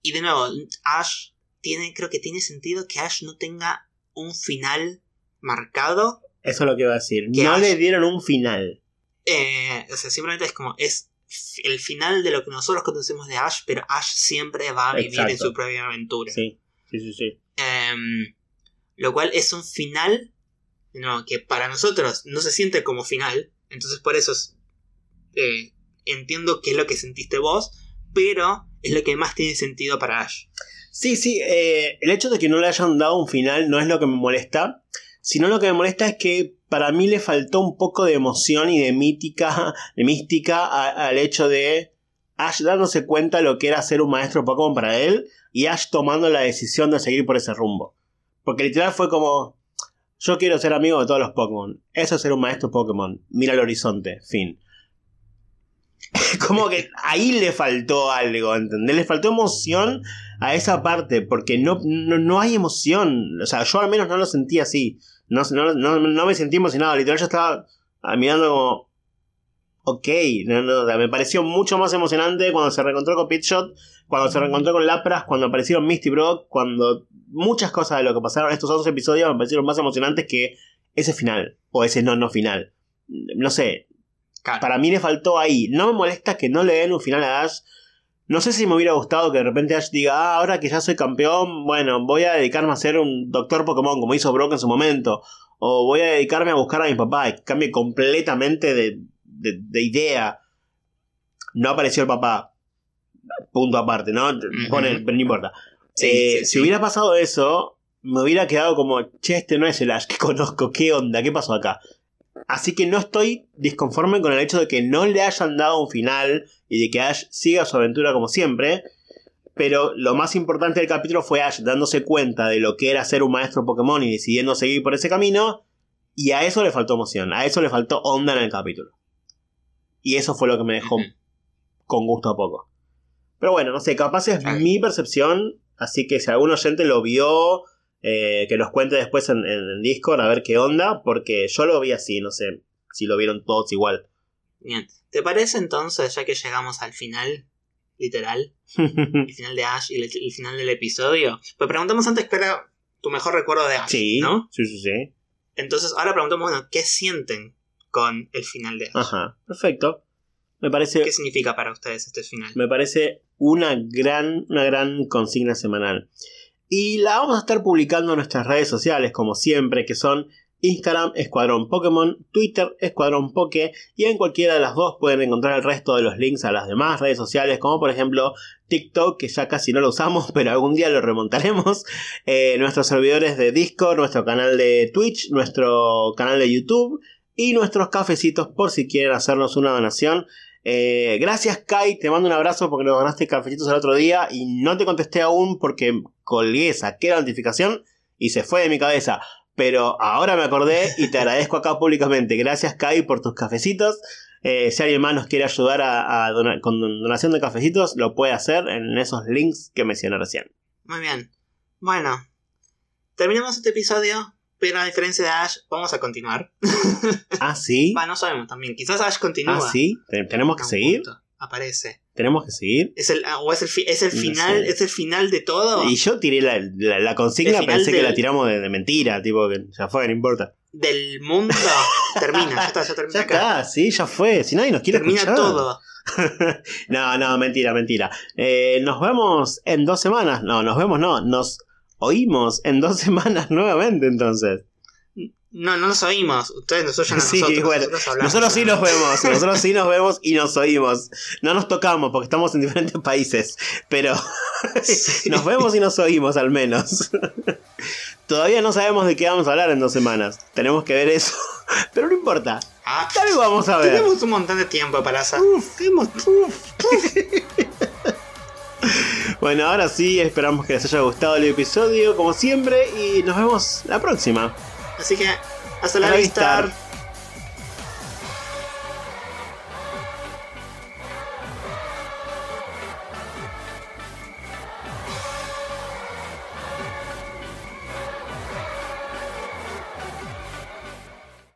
Y de nuevo Ash tiene creo que tiene sentido que Ash no tenga un final marcado Eso es lo que iba a decir. No le dieron un final. eh, o sea, simplemente es como, es el final de lo que nosotros conocemos de Ash, pero Ash siempre va a vivir en su propia aventura. Sí, sí, sí, sí. Em, lo cual es un final no, que para nosotros no se siente como final. Entonces por eso es- eh, entiendo qué es lo que sentiste vos, pero es lo que más tiene sentido para Ash. Sí, sí, eh, el hecho de que no le hayan dado un final no es lo que me molesta, sino lo que me molesta es que para mí le faltó un poco de emoción y de mítica, de mística al hecho de Ash dándose cuenta lo que era ser un maestro Pokémon para él y Ash tomando la decisión de seguir por ese rumbo. Porque literal fue como, yo quiero ser amigo de todos los Pokémon, eso es ser un maestro Pokémon, mira el horizonte, fin. como que ahí le faltó algo, ¿entendés? Le faltó emoción a esa parte, porque no, no, no hay emoción. O sea, yo al menos no lo sentí así. No, no, no, no me sentí emocionado. Literal, yo estaba ah, mirando como. Ok, me pareció mucho más emocionante cuando se reencontró con Pitshot, cuando se reencontró con Lapras, cuando aparecieron Misty Brock, cuando muchas cosas de lo que pasaron en estos 11 episodios me parecieron más emocionantes que ese final, o ese no, no final. No sé, Claro. Para mí le faltó ahí. No me molesta que no le den un final a Ash. No sé si me hubiera gustado que de repente Ash diga, ah, ahora que ya soy campeón, bueno, voy a dedicarme a ser un doctor Pokémon como hizo Brock en su momento. O voy a dedicarme a buscar a mi papá y cambie completamente de, de- de idea. No apareció el papá. Punto aparte, ¿no? Pone, pero no importa. Sí, Eh, sí, si sí. hubiera pasado eso, me hubiera quedado como, che, este no es el Ash que conozco, ¿qué onda? ¿Qué pasó acá? Así que no estoy disconforme con el hecho de que no le hayan dado un final y de que Ash siga su aventura como siempre. Pero lo más importante del capítulo fue Ash dándose cuenta de lo que era ser un maestro Pokémon y decidiendo seguir por ese camino. Y a eso le faltó emoción, a eso le faltó onda en el capítulo. Y eso fue lo que me dejó con gusto a poco. Pero bueno, no sé, capaz es mi percepción, así que si algún oyente lo vio, eh, que nos cuente después en, en el Discord a ver qué onda, porque yo lo vi así, no sé si lo vieron todos igual. Bien. ¿Te parece entonces, ya que llegamos al final, literal, el final de Ash y el, el final del episodio? Pues preguntamos antes cuál era tu mejor recuerdo de Ash, sí, ¿no? sí, sí, sí. Entonces ahora preguntamos, bueno, ¿qué sienten con el final de Ash? Ajá, perfecto. Me parece, ¿Qué significa para ustedes este final? me parece una gran, una gran consigna semanal. Y la vamos a estar publicando en nuestras redes sociales, como siempre, que son Instagram Escuadrón Pokémon, Twitter Escuadrón Poke, y en cualquiera de las dos pueden encontrar el resto de los links a las demás redes sociales, como por ejemplo TikTok, que ya casi no lo usamos, pero algún día lo remontaremos, eh, nuestros servidores de Discord, nuestro canal de Twitch, nuestro canal de YouTube y nuestros cafecitos por si quieren hacernos una donación. Eh, gracias Kai, te mando un abrazo porque nos ganaste cafecitos el otro día y no te contesté aún porque colgué, saqué la notificación y se fue de mi cabeza. Pero ahora me acordé y te agradezco acá públicamente. Gracias Kai por tus cafecitos. Eh, si alguien más nos quiere ayudar a, a donar- con donación de cafecitos, lo puede hacer en esos links que mencioné recién. Muy bien. Bueno, terminamos este episodio, pero a diferencia de Ash, vamos a continuar. Ah, sí. Va, no sabemos también. Quizás Ash continúa. Ah, sí. Te- Tenemos que seguir. punto. Aparece. Tenemos que seguir. ¿Es el, ah, ¿O es el, fi- es el No final? sé. ¿Es el final de todo? Y yo tiré la, la- la consigna, pensé que la tiramos de, de mentira, tipo que ya fue, no importa. Del mundo. termina, ya está, ya termina Ya acá. está, sí, ya fue. Si nadie nos quiere Termina escuchar. todo. no, no, mentira, mentira. Eh, nos vemos en dos semanas. No, nos vemos, no. Nos oímos en dos semanas nuevamente, entonces. No, no nos oímos. Ustedes nos oyen a Sí, nosotros. bueno, nosotros, hablamos. Nosotros sí nos vemos, nosotros sí nos vemos y nos oímos. No nos tocamos porque estamos en diferentes países, pero Sí. nos vemos y nos oímos al menos. Todavía no sabemos de qué vamos a hablar en dos semanas. Tenemos que ver eso, pero no importa. Ah, Algo vamos a ver. tenemos un montón de tiempo para hacer. Tenemos- uf. Bueno, ahora sí, esperamos que les haya gustado el episodio, como siempre, y nos vemos la próxima. Así que, hasta la A la vista. vista.